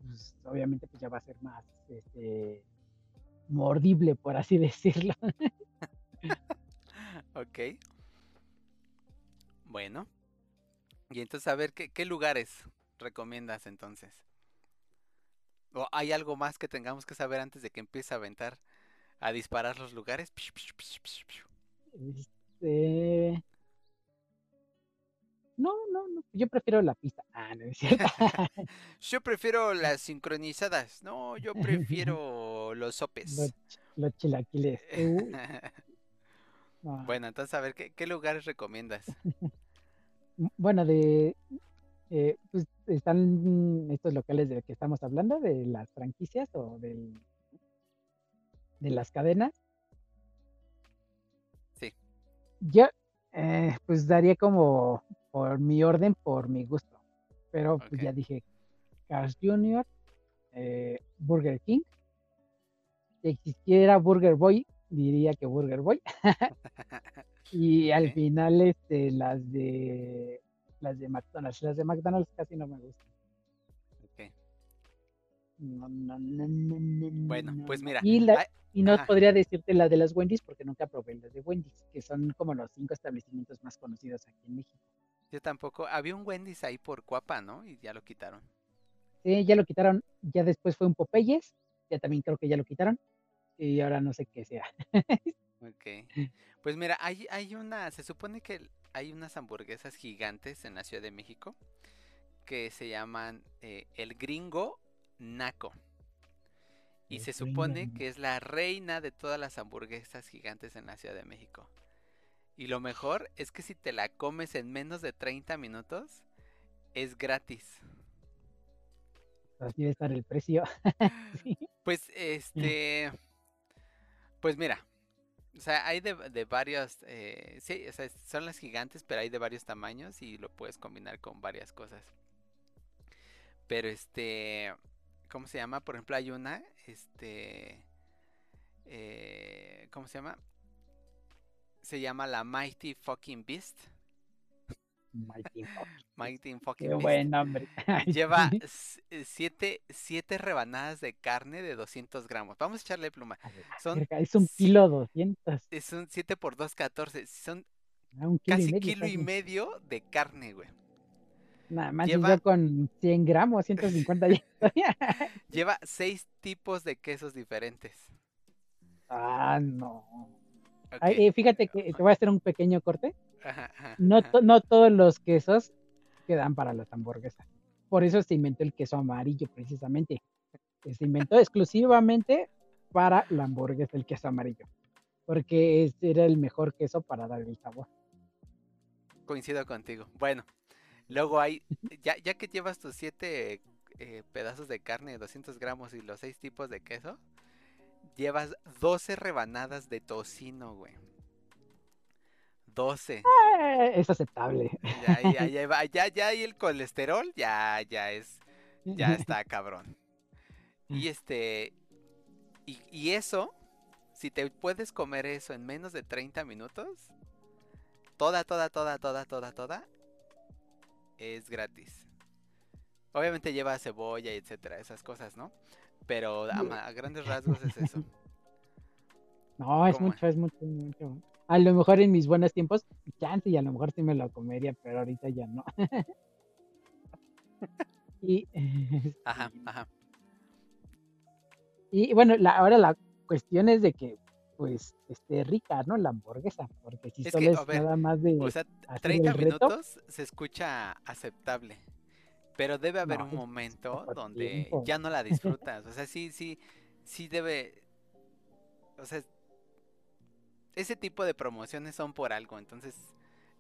pues, obviamente, pues ya va a ser más este, mordible, por así decirlo. Ok. Bueno. Y entonces, a ver, ¿qué, qué lugares recomiendas entonces? ¿O hay algo más que tengamos que saber antes de que empiece a aventar, a disparar los lugares? Este... No, no, no, yo prefiero la pista. Ah, no es cierto. Yo prefiero las sincronizadas. No, yo prefiero los los, sopes. los chilaquiles. Uy, no. Bueno, entonces, a ver, ¿qué, qué lugares recomiendas? Bueno, de eh, pues están estos locales de que estamos hablando, de las franquicias o del, de las cadenas. Sí. Yo eh, pues daría como por mi orden, por mi gusto. Pero pues ya dije Cars Jr., eh, Burger King. Si existiera Burger Boy, diría que Burger Boy. Y al final, este, las de las de McDonald's, las de McDonald's casi no me gustan. No, no, no, Bueno, no, pues mira, Y, la- y no ajá. podría decirte la de las Wendy's porque nunca probé las de Wendy's, que son como los cinco establecimientos más conocidos aquí en México. Yo tampoco. Había un Wendy's ahí por Cuapa, ¿no? Y ya lo quitaron. Sí, ya lo quitaron, ya después fue un Popeyes, ya también creo que ya lo quitaron, y ahora no sé qué sea. Ok. Pues mira, hay, hay una, se supone que hay unas hamburguesas gigantes en la Ciudad de México que se llaman eh, el gringo naco. Y El se supone que es la reina de todas las hamburguesas gigantes en la Ciudad de México. Y lo mejor es que si te la comes en menos de 30 minutos, es gratis. Así debe estar el precio. Sí. Pues este, pues mira, o sea, hay de, de varios, eh, sí, o sea, son las gigantes, pero hay de varios tamaños y lo puedes combinar con varias cosas. Pero este, ¿cómo se llama? Por ejemplo, hay una, este, eh, ¿cómo se llama? Se llama la Mighty Fucking Beast. Mighty Fox. Mighty Qué Fucking Beast. buen nombre. Lleva eh, siete, siete rebanadas de carne de 200 gramos. Vamos a echarle pluma. Son es un kilo 200. Es un 7 por 2, 14. Son ah, un kilo y casi medio. kilo y medio de carne, güey. Nada más lleva- yo con 100 gramos, 150 ya estoy. Lleva seis tipos de quesos diferentes. ah, no. Eh, fíjate que te voy a hacer un pequeño corte. ajá, ajá, No, to- no todos los quesos quedan para las hamburguesas. Por eso se inventó el queso amarillo, precisamente. Se inventó exclusivamente para la hamburguesa, el queso amarillo. Porque era el mejor queso para dar el sabor. Coincido contigo. Bueno, luego hay, ya, ya que llevas tus siete eh, pedazos de carne de 200 gramos y los seis tipos de queso, llevas 12 rebanadas de tocino, güey. 12. Eh, es aceptable. Ya, ya, ya, ya, ya ahí el colesterol ya, ya es, ya está cabrón. Y este, y, y eso, si te puedes comer eso en menos de 30 minutos, toda, toda, toda, toda, toda, toda, es gratis. Obviamente lleva cebolla, etcétera, esas cosas, ¿no? Pero a, grandes rasgos es eso. No, es mucho, es mucho, es mucho. A lo mejor en mis buenos tiempos, chance, y a lo mejor sí me lo comería, pero ahorita ya no. y, Ajá, ajá. y bueno, la, ahora la cuestión es de que, pues, esté rica, ¿no? La hamburguesa, porque si Es solo que, es ver, nada más de O sea, hacer 30 el reto, minutos se escucha aceptable. Pero debe haber no, un momento donde tiempo. ya no la disfrutas. O sea, sí, sí, sí debe. O sea, ese tipo de promociones son por algo. Entonces,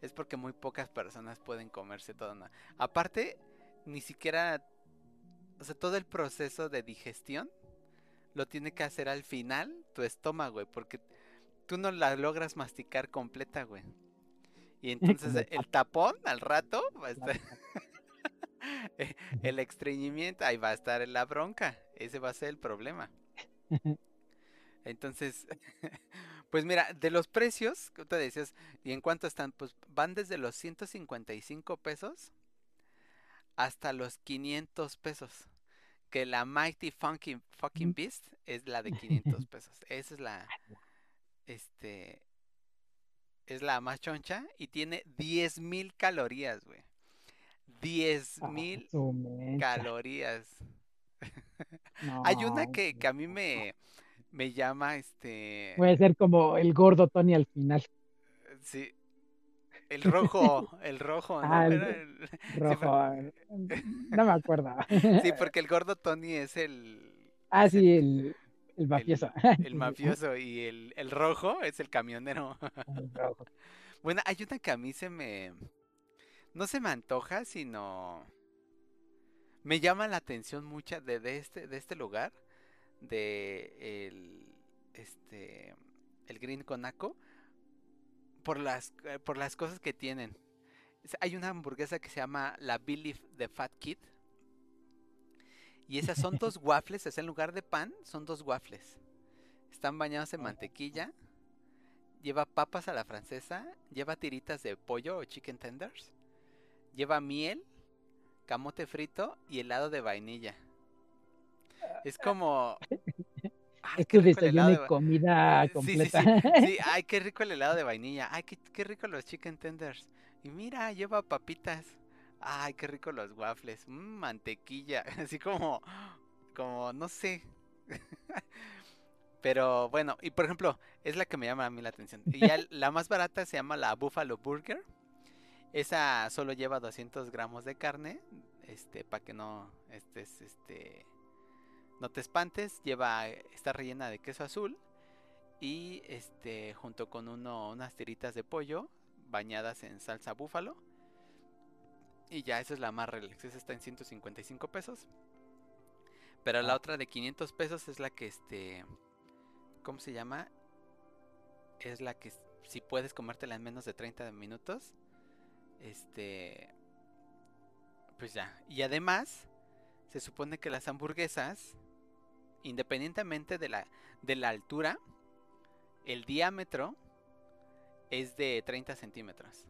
es porque muy pocas personas pueden comerse todo. ¿no? Aparte, ni siquiera. O sea, todo el proceso de digestión lo tiene que hacer al final tu estómago, güey. Porque tú no la logras masticar completa, güey. Y entonces el tapón al rato va a estar el estreñimiento, ahí va a estar la bronca. Ese va a ser el problema. Entonces, pues mira, de los precios que tú decías, ¿y en cuánto están? Pues van desde los 155 pesos hasta los 500 pesos. Que la Mighty Funky Fucking Beast es la de 500 pesos. Esa es la, este, es la más choncha y tiene 10.000 calorías, güey. Ah, 10.000 su mecha. calorías. Hay una que, que a mí me, me llama, este, puede ser como el gordo Tony al final, sí, el rojo, el rojo, ¿no? Ah, el sí, rojo. por- No me acuerdo. sí, porque el gordo Tony es el, Ah, es sí, el, el mafioso. el mafioso y el, el rojo es el camionero. El rojo. Bueno, hay una que a mí se me... No se me antoja, sino... Me llama la atención mucha de, de este, de este lugar. De el... Este... El Green Conaco. Por las, eh, por las cosas que tienen. Hay una hamburguesa que se llama la Billy the Fat Kid. Y esas son dos waffles, es en lugar de pan, son dos waffles. Están bañados en mantequilla. Lleva papas a la francesa. Lleva tiritas de pollo o chicken tenders. Lleva miel, camote frito y helado de vainilla. Es como. Ay, Es helado desayuno de y comida Sí, sí, completa. sí, sí, ay, qué rico el helado de vainilla. Ay, qué, qué rico los chicken tenders. Y mira, lleva papitas. Ay, qué rico los waffles. Mm, mantequilla. Así como, como, no sé. Pero bueno, y por ejemplo, es la que me llama a mí la atención. Y ya la más barata se llama la Buffalo Burger. Esa solo lleva 200 gramos de carne. Este, para que no estés, este, no te espantes. Lleva, está rellena de queso azul y este junto con uno unas tiritas de pollo bañadas en salsa búfalo y ya esa es la más relax esa está en 155 pesos pero la Ah. otra de 500 pesos es la que este ¿cómo se llama? es la que si puedes comértela en menos de 30 minutos este pues ya y además se supone que las hamburguesas independientemente de la de la altura el diámetro es de 30 centímetros.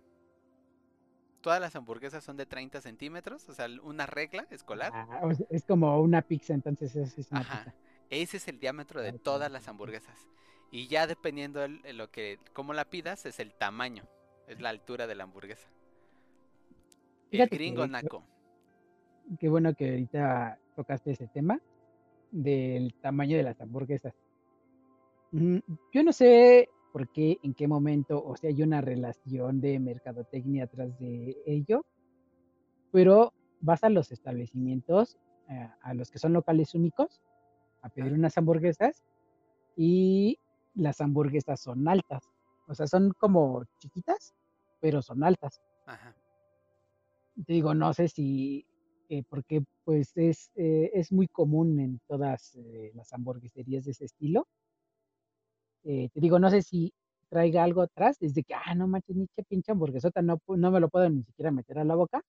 Todas las hamburguesas son de 30 centímetros, o sea, una regla escolar. Ah, es como una pizza, entonces es, es una Ajá. pizza. Ese es el diámetro de Ok, todas las hamburguesas. Y ya dependiendo el lo que, cómo la pidas, es el tamaño, es la altura de la hamburguesa. El gringo que- naco. Qué bueno que ahorita tocaste ese tema del tamaño de las hamburguesas. Mm, Yo no sé por qué, en qué momento, o si hay una relación de mercadotecnia atrás de ello, pero vas a los establecimientos, eh, a los que son locales únicos, a pedir unas hamburguesas y las hamburguesas son altas. O sea, son como chiquitas, pero son altas. Ajá. Te digo, no sé si, eh, porque pues es, eh, es muy común en todas eh, las hamburgueserías de ese estilo. Te digo, no sé si traiga algo atrás, desde que, ah, no manches, ni qué pinche hamburguesota, no, no me lo puedo ni siquiera meter a la boca,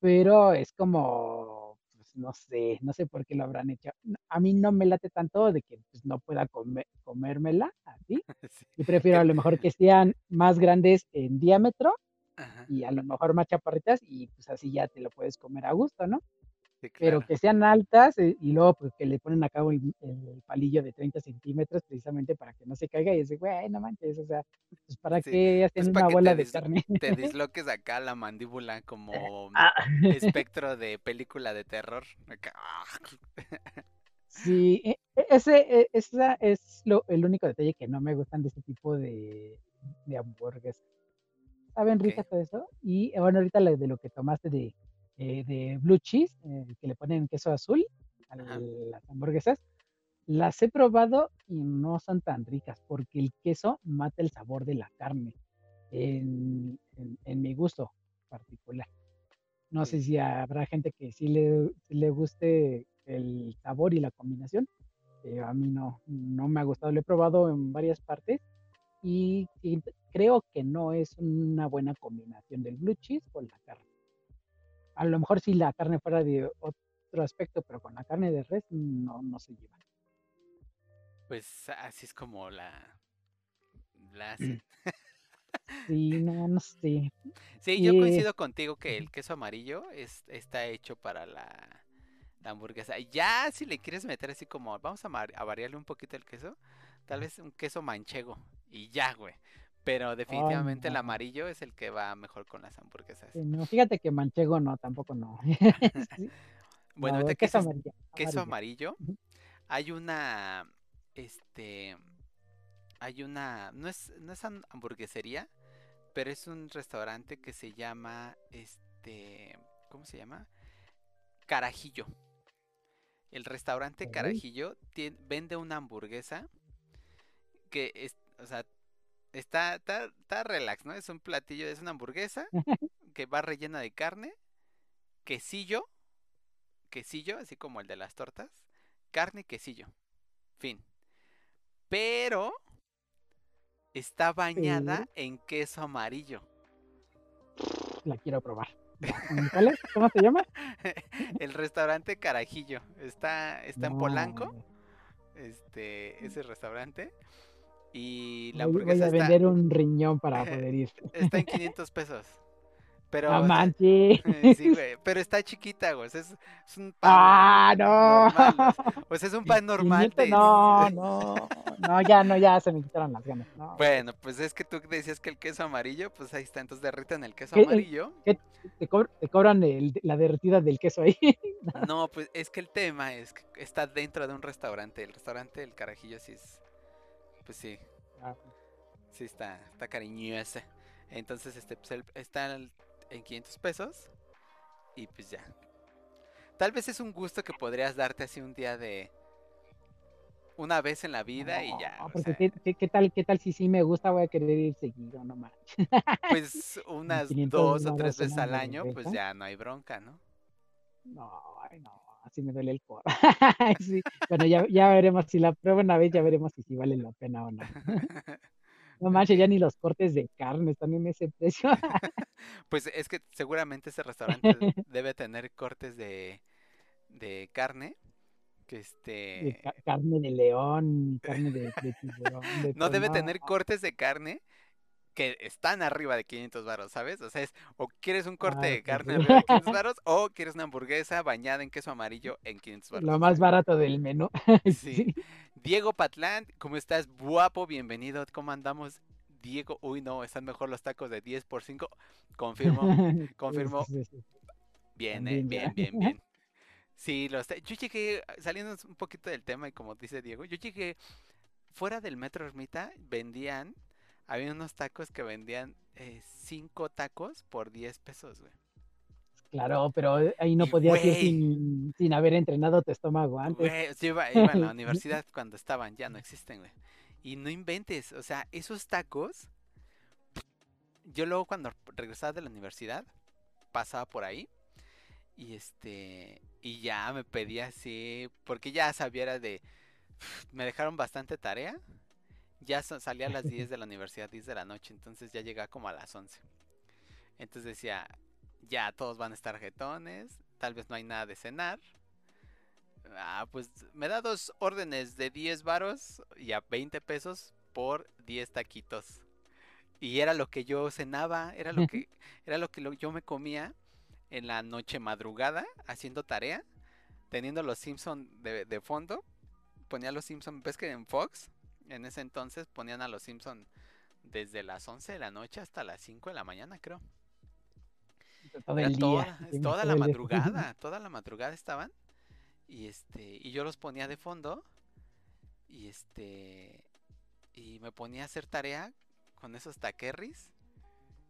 pero es como, pues no sé, no sé por qué lo habrán hecho. A mí no me late tanto de que pues, no pueda come- comérmela así. Sí, Yo prefiero a lo mejor que sean más grandes en diámetro ajá. y a lo mejor más chaparritas y pues así ya te lo puedes comer a gusto, ¿no? Sí, pero que sean altas eh, y luego pues que le ponen a cabo el, el palillo de 30 centímetros precisamente para que no se caiga y dice, güey, no manches, o sea, pues para Sí, qué hacen Pues para una que bola de carne. te disloques acá la mandíbula como Ah, espectro de película de terror. ¡ah! sí, e- e- ese, e- esa es lo, el único detalle que no me gustan de este tipo de, de hamburguesas. ¿Saben Ok. ricas todo eso? Y eh, bueno, ahorita de lo que tomaste de, eh, de blue cheese, eh, que le ponen queso azul a Ajá. las hamburguesas, las he probado y no son tan ricas porque el queso mata el sabor de la carne, en, en- en mi gusto particular. No sé Sí. si habrá gente que sí le, le guste el sabor y la combinación, pero a mí no, no me ha gustado. Lo he probado en varias partes y creo que no es una buena combinación del blue cheese con la carne. A lo mejor si la carne fuera de otro aspecto, pero con la carne de res no, no se lleva. Pues así es como la, la hacen. Sí, no, no sé. Sí, yo Y- coincido contigo que el queso amarillo es, está hecho para la, la hamburguesa. Ya si le quieres meter así como, vamos a variarle un poquito el queso, tal vez un queso manchego y ya, güey. Pero definitivamente el no. amarillo es el que va mejor con las hamburguesas. Sí, no, fíjate que manchego no, tampoco no. Sí, Bueno, queso amarillo, queso amarillo. amarillo, Ujú. hay una, este, hay una, no es, no es ham- hamburguesería, pero es un restaurante que se llama, este, ¿cómo se llama? Carajillo. El restaurante. Carajillo vende una hamburguesa que es, o sea, está, está, está relax, ¿no? Es un platillo, es una hamburguesa que va rellena de carne, quesillo, quesillo, así como el de las tortas, carne y quesillo. Fin. Pero está bañada en queso amarillo. La quiero probar. Ya, ¿Cuál es? ¿Cómo se llama? El restaurante Carajillo. Está, está en Polanco, este, ese restaurante. Y la voy, voy hamburguesa a está, vender un riñón para poder ir. está en 500 pesos. Pero, No manches. sí, güey, pero está chiquita, güey. o sea, Es, es un pan Ah, no. normal. O sea, es un pan normal 500, de... No, no. No, ya, no, ya se me quitaron las ganas. No. Bueno, pues es que tú decías que el queso amarillo, pues ahí está, entonces derriten el queso ¿Qué? Amarillo. Te, co- te cobran el- la derretida del queso ahí. No, pues es que el tema es que está dentro de un restaurante. El restaurante del carajillo sí es, pues sí, Ah, sí está, está cariñoso. Entonces, este, pues el- está en 500 pesos y pues ya. Tal vez es un gusto que podrías darte así un día de una vez en la vida y ya. no, porque ¿qué, qué, qué tal, qué tal si sí me gusta, voy a querer ir seguido, no manches. pues unas 500 dos o tres veces al año, pues ya no hay bronca, ¿no? No, ay, no, así me duele el coro. Sí, Bueno, ya, ya veremos si la pruebo una vez, ya veremos si sí vale la pena o no. No manches, ya ni los cortes de carne están en ese precio. Pues es que seguramente ese restaurante debe tener cortes de, de carne. Que De este. ca- carne de león, carne de, de tiburón. de No debe tener cortes de carne que están arriba de 500 varos, ¿sabes? O sea, es o quieres un corte Ah, de carne sí. arriba de 500 varos o quieres una hamburguesa bañada en queso amarillo en 500 varos. Lo más barato del menú. Sí. Diego Patlán, ¿cómo estás? Guapo, bienvenido. ¿Cómo andamos? Diego, uy, no, están mejor los tacos de 10 por 5. Confirmo. confirmo. Bien, eh, bien, ¿verdad? bien, bien. Sí, los yo llegué, saliendo un poquito del tema y como dice Diego, yo llegué fuera del Metro Ermita, vendían, había unos tacos que vendían eh, cinco tacos por 10 pesos, güey. Claro, pero ahí no Y, podías ir sin, sin haber entrenado tu estómago antes. Güey, yo iba, iba en la universidad cuando estaban, ya no existen, güey. Y no inventes, o sea, esos tacos, yo luego cuando regresaba de la universidad, pasaba por ahí y este, y ya me pedía así, porque ya sabía era de, me dejaron bastante tarea, ya sa- salía a las 10 de la universidad, 10 de la noche, entonces ya llegaba como a las 11. Entonces decía, ya todos van a estar jetones, tal vez no hay nada de cenar. Ah, pues me da dos órdenes de 10 varos y a 20 pesos por 10 taquitos. Y era lo que yo cenaba, era lo que era lo que lo- yo me comía en la noche madrugada haciendo tarea, teniendo los Simpson de, de fondo. Ponía los Simpson, ves que en Fox, en ese entonces ponían a los Simpson desde las 11 de la noche hasta las 5 de la mañana, creo. Todo el toda, la madrugada, toda la madrugada estaban. Y este, y yo los ponía de fondo. Y este, y me ponía a hacer tarea con esos taquerris.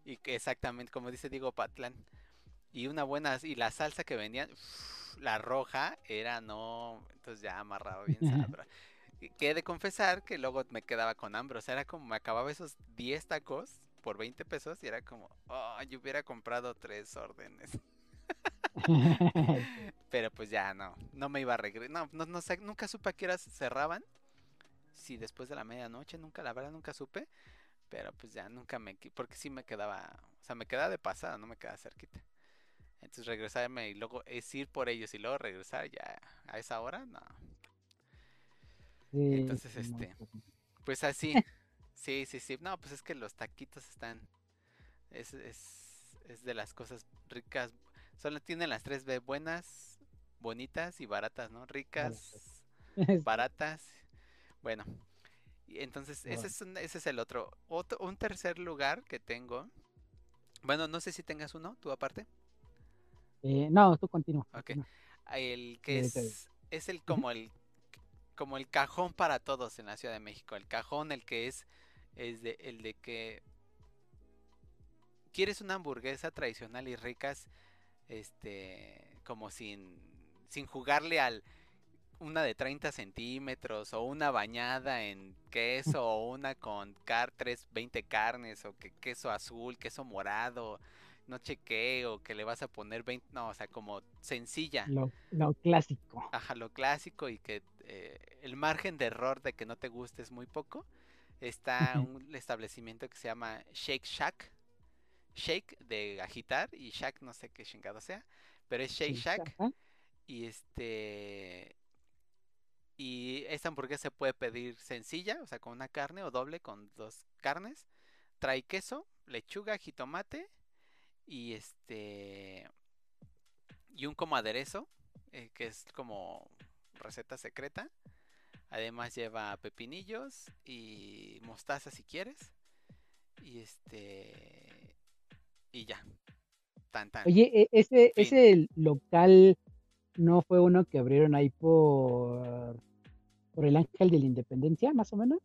Y que exactamente como dice Diego Patlán. Y una buena, y la salsa que vendían, la roja, era no, entonces ya amarrado bien sabroso. Que he de confesar que luego me quedaba con hambre, o sea, era como me acababa esos 10 tacos por 20 pesos y era como, oh, yo hubiera comprado tres órdenes. Pero pues ya no, no me iba a regresar. No, no, no sé, nunca supe a qué horas cerraban. Si después de la medianoche, nunca, la verdad nunca supe. Pero pues ya nunca me, porque sí me quedaba, o sea, me quedaba de pasada, no me quedaba cerquita. Entonces regresarme y luego es ir por ellos y luego regresar ya a esa hora, no. Sí, Entonces, este, pues, Pues así, sí, sí, sí. No, pues es que los taquitos están, es, es, es de las cosas ricas. Solo tienen las tres B, buenas, bonitas y baratas, ¿no? Ricas, baratas. Bueno, y entonces ese es, un- ese es el otro. otro. Un tercer lugar que tengo. Bueno, no sé si tengas uno, tú aparte. Eh, no, tú continúa. Ok. El que es, es el como el como el cajón para todos en la Ciudad de México. El cajón, el que es, es de, el de que quieres una hamburguesa tradicional y ricas, este, como sin, sin jugarle al una de 30 centímetros o una bañada en queso o una con car 3, 20 carnes o que queso azul, queso morado, no chequé o que le vas a poner 20, no, o sea, como sencilla. Lo, lo clásico. Ajá, lo clásico y que eh, el margen de error de que no te guste es muy poco. Está un establecimiento que se llama Shake Shack. Shake de agitar y Shack no sé qué chingado sea, pero es Shake Shack y este y esta hamburguesa se puede pedir sencilla, o sea, con una carne o doble con dos carnes. Trae queso, lechuga, jitomate y este y un como aderezo eh, que es como receta secreta. Además lleva pepinillos y mostaza si quieres. Y este y ya. Tan tan. Oye, e- ese, Fin. ese local no fue uno que abrieron ahí por, por el Ángel de la Independencia, más o menos.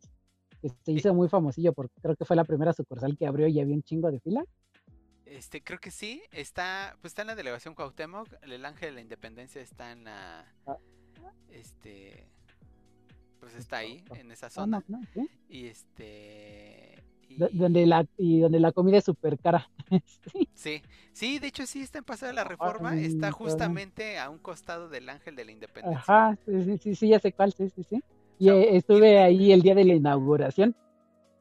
Que se hizo muy famosillo porque creo que fue la primera sucursal que abrió y había un chingo de fila. Este, creo que sí, está, pues está en la delegación Cuauhtémoc, el Ángel de la Independencia está en la, Ah. Este, pues está ahí, en esa Ah, zona, y este, Do- y- Donde la, y donde la comida es súper cara. Sí. sí, sí, de hecho sí está en Paseo de la Ah, Reforma, está justamente a un costado del Ángel de la Independencia. Ajá, sí, sí, sí, ya sé cuál, sí, sí, sí. Y eh, estuve ahí el día de la inauguración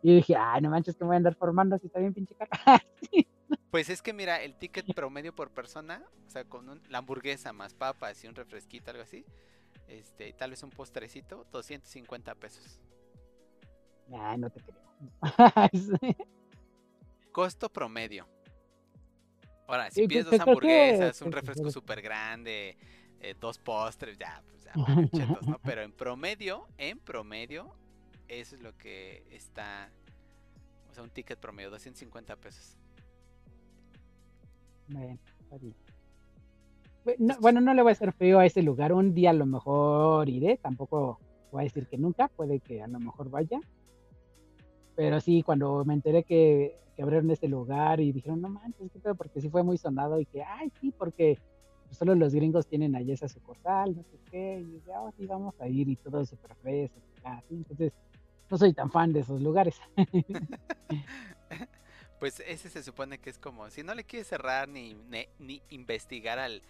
y dije, ay, no manches que me voy a andar formando así está bien pinche cara. Pues es que mira, el ticket promedio por persona, o sea, con un- la hamburguesa más papas y un refresquito, algo así, este, y tal vez un postrecito, 250 pesos. Ay, no te creo. Costo promedio. Ahora, si pides pues, dos hamburguesas, un refresco súper grande, eh, dos postres, ya, pues ya, chetos, ¿no? Pero en promedio, en promedio, eso es lo que está, o sea, un ticket promedio, 250 pesos. Bueno, está bien. No- bueno, no le voy a hacer feo a ese lugar. Un día a lo mejor iré. Tampoco voy a decir que nunca. Puede que a lo mejor vaya. Pero sí, cuando me enteré que, que abrieron este lugar y dijeron, no manches, qué pedo, porque sí fue muy sonado y que, ay, sí, porque solo los gringos tienen ahí esa sucursal, no sé qué. Y ya, oh, sí, vamos a ir y todo súper fresco. así. Entonces, no soy tan fan de esos lugares. Pues ese se supone que es como, si no le quieres cerrar ni, ni investigar al,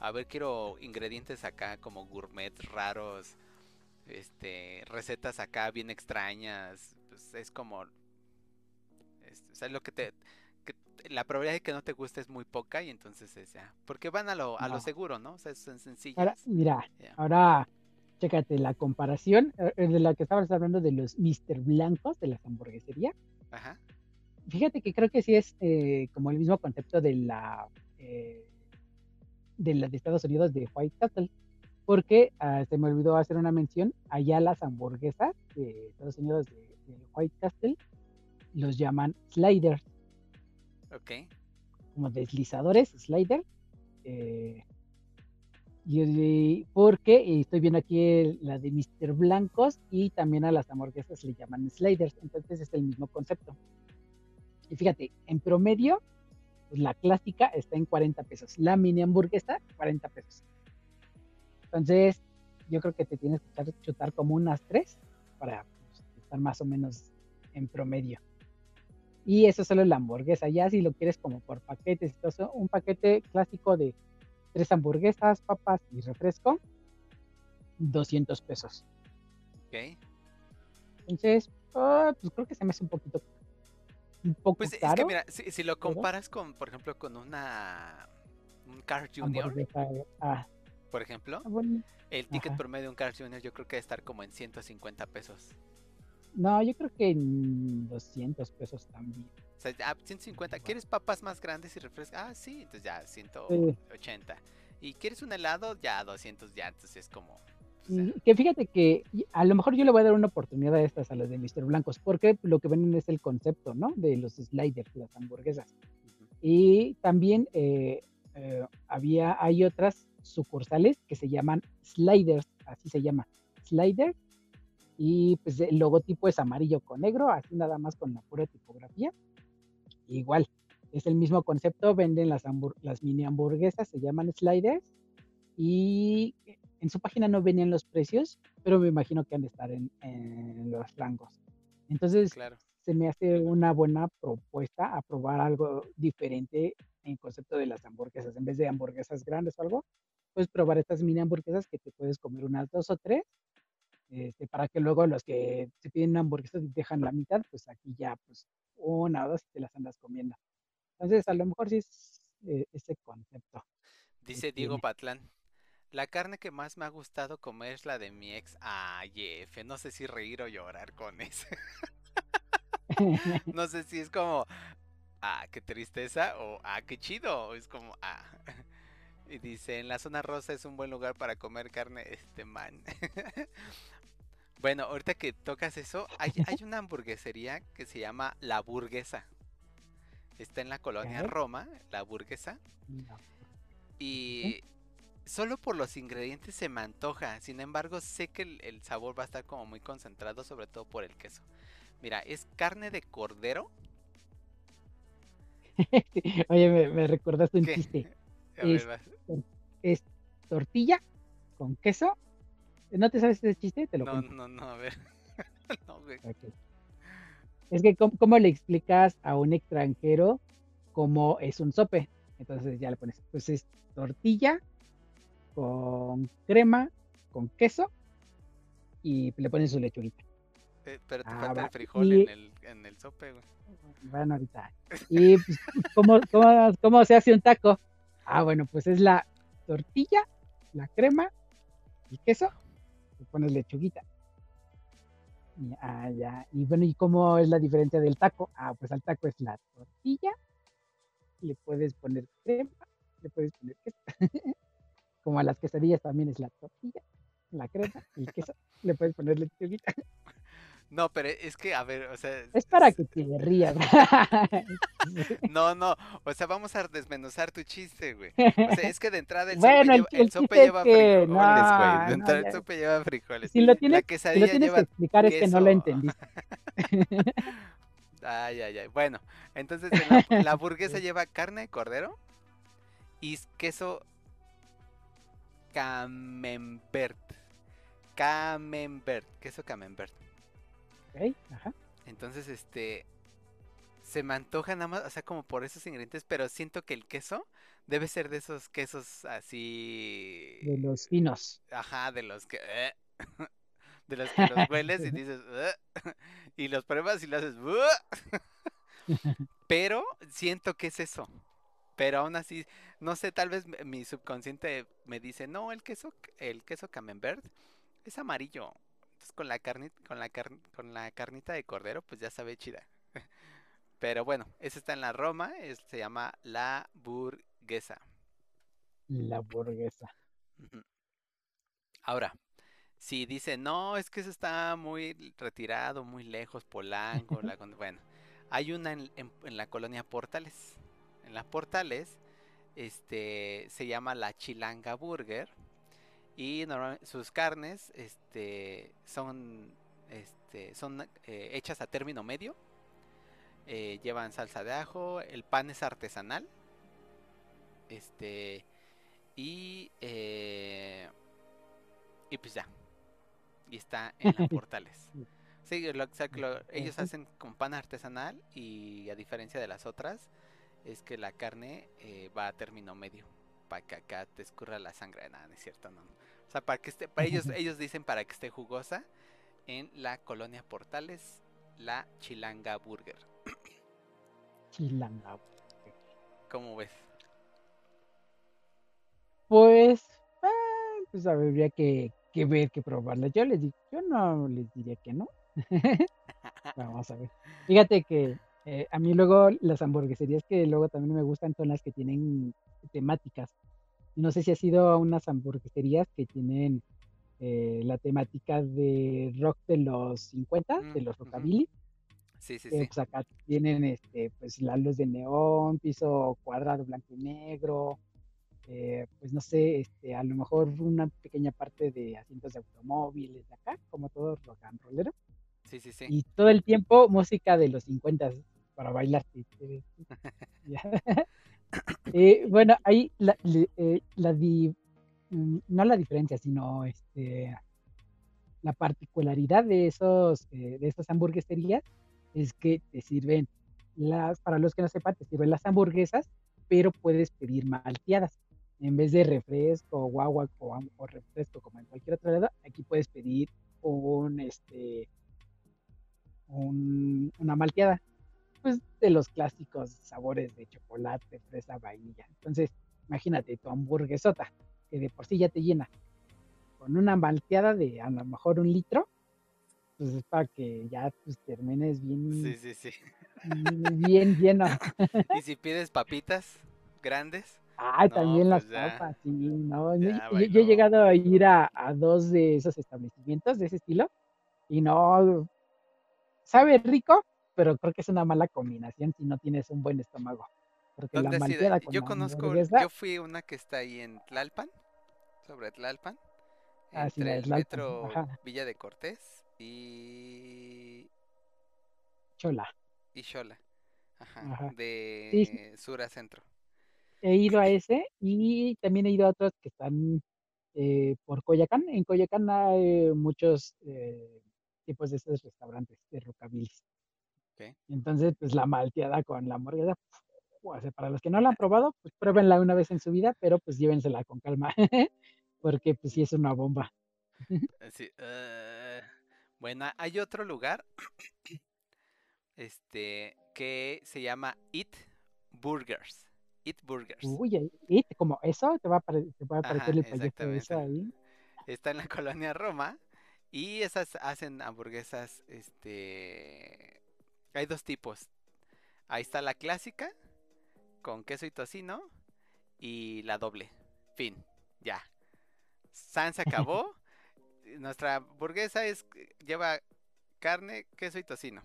a ver, quiero ingredientes acá como gourmet raros, este, recetas acá bien extrañas, pues es como, es, o sea, lo que te, que la probabilidad de que no te guste es muy poca y entonces es ya, porque van a lo, a lo seguro, ¿no? O sea, son sencillas. Ahora, mira, ahora chécate la comparación eh, eh, de la que estabas hablando de los Mr. Blancos de las hamburgueserías. Ajá, Fíjate que creo que sí es eh, como el mismo concepto de la eh, de la de Estados Unidos de White Castle. Porque ah, se me olvidó hacer una mención, allá las hamburguesas de Estados Unidos de, de White Castle los llaman sliders, Ok. como deslizadores, slider. eh, y, porque estoy viendo aquí el- la de Mr. Blancos y también a las hamburguesas le llaman sliders, entonces es el mismo concepto. Y fíjate, en promedio, pues, la clásica está en 40 pesos, la mini hamburguesa, 40 pesos. Entonces, yo creo que te tienes que chutar como unas tres para pues, estar más o menos en promedio. Y eso solo es la hamburguesa. Ya si lo quieres como por paquetes, eso, un paquete clásico de tres hamburguesas, papas y refresco, 200 pesos. Ok. Entonces, ah, pues creo que se me hace un poquito, un poco Pues es caro. que mira, si, si lo comparas con, por ejemplo, con una un Car Junior, ah, por ejemplo, bueno, el ticket Ajá. promedio de un Car Junior yo creo que debe estar como en 150 pesos. no, yo creo que en 200 pesos también. O sea, ah, 150. ¿Quieres papas más grandes y refresco? Ah, sí, entonces ya Sí. 180. ¿Y quieres un helado? Ya 200, ya, entonces es como... o sea, que fíjate que a lo mejor yo le voy a dar una oportunidad a estas, a las de Mr. Blancos, porque lo que venden es el concepto, ¿no? De los sliders, las hamburguesas. ujú. Y también eh, eh, había, hay otras sucursales que se llaman sliders, así se llama, slider. Y pues el logotipo es amarillo con negro, así nada más con la pura tipografía. Igual, es el mismo concepto, venden las, las mini hamburguesas, se llaman sliders. Y en su página no venían los precios, pero me imagino que han de estar en, en los rangos. Entonces, Claro. se me hace una buena propuesta a probar algo diferente en concepto de las hamburguesas. En vez de hamburguesas grandes o algo, puedes probar estas mini hamburguesas que te puedes comer unas dos o tres, este, para que luego los que se piden una hamburguesa y dejan la mitad, pues aquí ya pues una o dos te las andas comiendo. Entonces, a lo mejor sí es eh, ese concepto. Dice Diego. Patlán. La carne que más me ha gustado comer es la de mi ex. Ay, F, no sé si reír o llorar con eso. No sé si es como, ah, qué tristeza o ah, qué chido. o es como, ah. Y dice, en la zona rosa es un buen lugar para comer carne, este man. Bueno, ahorita que tocas eso, hay, hay una hamburguesería que se llama La Burguesa. Está en la colonia. Roma, La Burguesa. Y solo por los ingredientes se me antoja. Sin embargo, sé que el, el sabor va a estar como muy concentrado, sobre todo por el queso. Mira, es carne de cordero. Oye, me, me recordaste un ¿Qué? chiste. Es- tortilla con queso. ¿No te sabes ese chiste? Te lo No, cuento. no, no, a ver. No, güey. Ok. Es que, ¿cómo, cómo le explicas a un extranjero cómo es un sope? Entonces ya le pones, pues es tortilla con crema, con queso y le pones su lechuguita. Eh, pero te Ah, falta va, el frijol y- en el, en el sope, güey. Bueno, ahorita. Y pues, ¿cómo, cómo, cómo se hace un taco? Ah, bueno, pues es la tortilla, la crema, el queso, y pones lechuguita. Y, ah, ya. Y bueno, ¿y cómo es la diferencia del taco? Ah, pues al taco es la tortilla, le puedes poner crema, le puedes poner queso. Como a las quesadillas también es la tortilla, la crema, el queso, le puedes poner lechuguita. No, pero es que, a ver, o sea. Es para que te rías. No, no, o sea, vamos a desmenuzar tu chiste, güey. O sea, es que de entrada el Bueno, sope lleva, el el sope lleva que frijoles, no, güey. De no, entrada el sope lleva frijoles. Si lo tienes, La si lo tienes que explicar es que no lo entendiste. Ay, ay, ay. Bueno, entonces en la, la hamburguesa lleva carne de cordero y queso camembert. Camembert, queso camembert. Ajá. Entonces, este, se me antoja nada más, o sea, como por esos ingredientes, pero siento que el queso debe ser de esos quesos así, De los finos. ajá, de los que, eh, de los que los hueles y dices, "Eh", y los pruebas y lo haces, "Uh". pero siento que es eso. Pero aún así, no sé, tal vez mi subconsciente me dice, no, el queso, el queso camembert es amarillo. Entonces con la carne, con la car- con la carnita de cordero, pues ya sabe chida. Pero bueno, ese está en la Roma, es- se llama La Burguesa. La hamburguesa. Ujú. Ahora, si dice, no, es que eso está muy retirado, muy lejos, Polanco, la bueno, hay una en, en- en la colonia Portales. En las Portales, este, se llama la Chilanga Burger y normal- sus carnes, este, son, este, son eh, hechas a término medio. eh, llevan salsa de ajo, el pan es artesanal, este, y eh, y pues ya. Y está en las portales. Sí, lo- o sea, que lo- ellos hacen con pan artesanal y a diferencia de las otras, es que la carne eh, va a término medio. Para que acá te escurra la sangre. Nada, no es cierto, no. O sea, para que esté, para ellos, ellos dicen para que esté jugosa en la colonia Portales, la Chilanga Burger. Chilanga. ¿Cómo ves? Pues, ah, pues habría que, que ver, que probarla. Yo les digo, yo no les diría que no. Vamos a ver. Fíjate que eh, a mí luego las hamburgueserías que luego también me gustan son las que tienen temáticas. No sé si has ido a unas hamburgueserías que tienen eh, la temática de rock de los 50, de Mm, los ujú. rockabilly. Sí, sí, Eh, sí. pues acá tienen este, pues la luz de neón, piso cuadrado blanco y negro, eh, pues no sé, este, a lo mejor una pequeña parte de asientos de automóviles de acá, como todo rock and rollero, Sí, sí, sí. y todo el tiempo música de los 50 para bailar. Eh, bueno, ahí la, eh, di- mm, no la diferencia, sino este, la particularidad de esos, eh, de esas hamburgueserías es que te sirven las, para los que no sepan, te sirven las hamburguesas, pero puedes pedir malteadas. En vez de refresco, o agua o, am- o refresco como en cualquier otro lado, aquí puedes pedir un, este, un- una malteada, pues de los clásicos sabores de chocolate, fresa, vainilla. Entonces, imagínate tu hamburguesota, que de por sí ya te llena, con una malteada de a lo mejor un litro, pues es para que ya pues, termines bien, Sí, sí, sí. bien lleno. Y si pides papitas grandes, Ah, No, también las pues ya. papas, sí, no. Yo, Ya yo- yo he llegado a ir a, a dos de esos establecimientos de ese estilo y no, sabe rico, pero creo que es una mala combinación si no tienes un buen estómago. Porque la malteada con Yo la conozco, yo fui una que está ahí en Tlalpan, sobre Tlalpan, Ah, sí, entre de el Tlalpan, metro ajá. Villa de Cortés y, chola. y ajá, Ajá. Sí, sí. de sur a centro. He ido a ese y también he ido a otros que están eh, por Coyacán. En Coyacán hay muchos eh, tipos de esos restaurantes de rockabilly. Entonces, pues la malteada con la hamburguesa, o sea, para los que no la han probado, pues pruébenla una vez en su vida, pero pues llévensela con calma, porque pues sí es una bomba. Eh, Sí, eh, bueno, hay otro lugar, este, que se llama Eat Burgers. Eat Burgers. Uy, y como eso, te va a, te va a Ajá, aparecer el payaso eso ahí. Está en la colonia Roma y esas hacen hamburguesas, este, hay dos tipos. Ahí está la clásica con queso y tocino y la doble. Fin, ya. San se acabó. Nuestra hamburguesa es lleva carne, queso y tocino.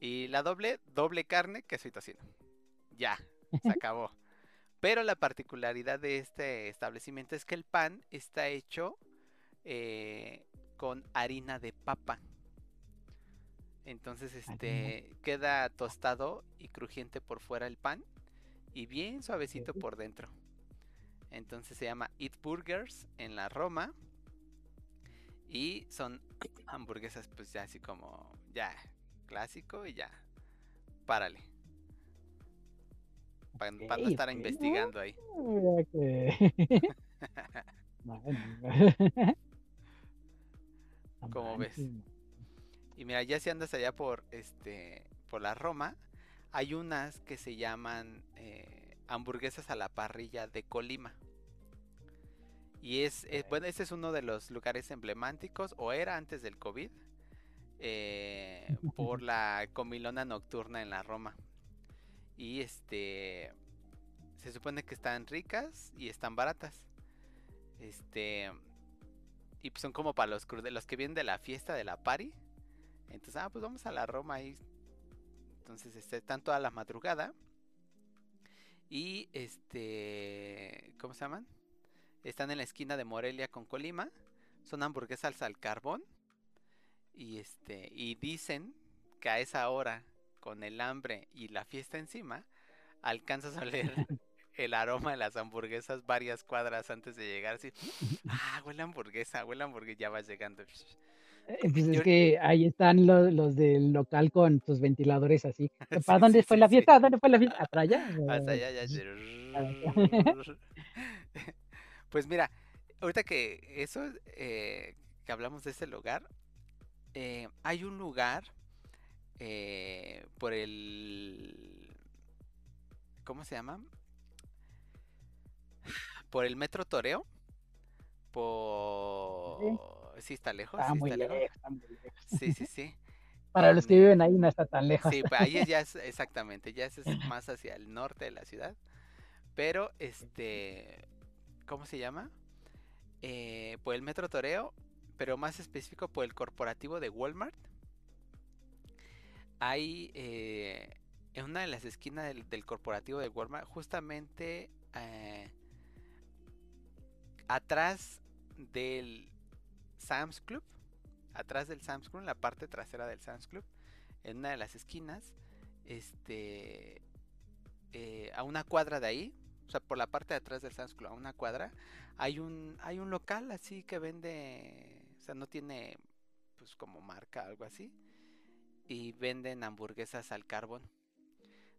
Y la doble, doble carne, queso y tocino. Ya, se acabó. Pero la particularidad de este establecimiento es que el pan está hecho eh, con harina de papa. Entonces este queda tostado y crujiente por fuera el pan y bien suavecito por dentro. Entonces se llama Eat Burgers en la Roma y son hamburguesas pues ya así como ya clásico y ya párale. Para, no estar investigando ahí. ¿Cómo ves? Y mira, ya si andas allá por este por la Roma, hay unas que se llaman eh, hamburguesas a la parrilla de Colima. Y es, es- bueno, ese es uno de los lugares emblemáticos, o era antes del COVID, eh, por la comilona nocturna en la Roma. Y este se supone que están ricas y están baratas. Este. Y pues son como para los, los que vienen de la fiesta de la party. Entonces, ah, pues vamos a la Roma ahí. Entonces, este, están toda la madrugada. Y este. ¿Cómo se llaman? Están en la esquina de Morelia con Colima. Son hamburguesas al carbón. Y este. Y dicen que a esa hora, con el hambre y la fiesta encima, alcanzas a oler el aroma de las hamburguesas varias cuadras antes de llegar. Así, ah, huele a hamburguesa, huele a hamburguesa, ya vas llegando. Eh, Pues es que ahí están los, los del local con sus ventiladores así. ¿Para Sí, dónde sí, fue sí, la fiesta? ¿Dónde fue la fiesta? ¿Para allá? Hasta allá, ya. Pues mira, ahorita que eso, eh, que hablamos de ese lugar, eh, hay un lugar eh, por el... ¿Cómo se llama? Por el Metro Toreo. Por... Sí, está lejos. Está sí muy está lejos. lejos, está muy lejos. Sí, sí, sí. Para los que en- viven ahí no está tan lejos. Sí, pues ahí ya es exactamente, ya es es más hacia el norte de la ciudad. Pero, este, ¿cómo se llama? Eh, por el Metro Toreo, pero más específico por el corporativo de Walmart. Hay eh, en una de las esquinas del, del corporativo de Walmart, justamente eh, atrás del Sam's Club, atrás del Sam's Club, en la parte trasera del Sam's Club, en una de las esquinas, este, eh, a una cuadra de ahí, o sea, por la parte de atrás del Sam's Club, a una cuadra, hay un, hay un local así que vende, o sea, no tiene, pues como marca, algo así, y venden hamburguesas al carbón.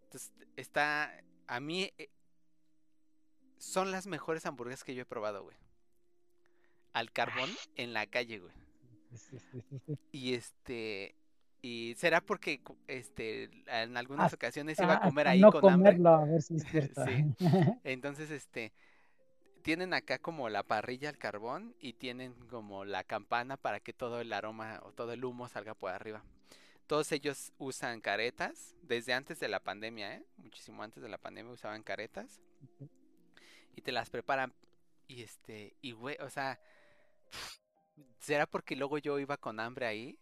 Entonces, está, a mí, eh, son las mejores hamburguesas que yo he probado, güey. Al carbón en la calle, güey. Y este. Y será porque este en algunas ocasiones iba a comer hasta ahí no con hambre. comerlo, a ver si es cierto. Sí. Entonces, este. Tienen acá como la parrilla al carbón y tienen como la campana para que todo el aroma o todo el humo salga por arriba. Todos ellos usan caretas desde antes de la pandemia, ¿eh? Muchísimo antes de la pandemia usaban caretas. Y te las preparan. Y este, y güey, o sea, ¿será porque luego yo iba con hambre ahí?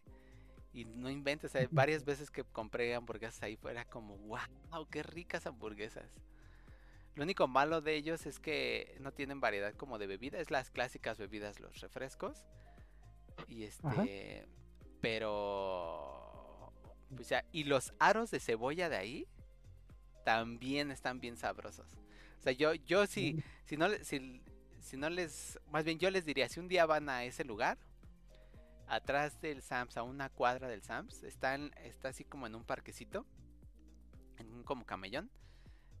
Y no inventes, o sea, varias veces que compré hamburguesas ahí fuera como, wow, qué ricas hamburguesas. Lo único malo de ellos es que no tienen variedad como de bebida, es las clásicas bebidas, los refrescos. Y este, pero, pues ya, y los aros de cebolla de ahí también están bien sabrosos. O sea, yo, yo si, si no, si, si no les, más bien yo les diría, si un día van a ese lugar, atrás del Sams, a una cuadra del Sams, están, está así como en un parquecito, en un como camellón,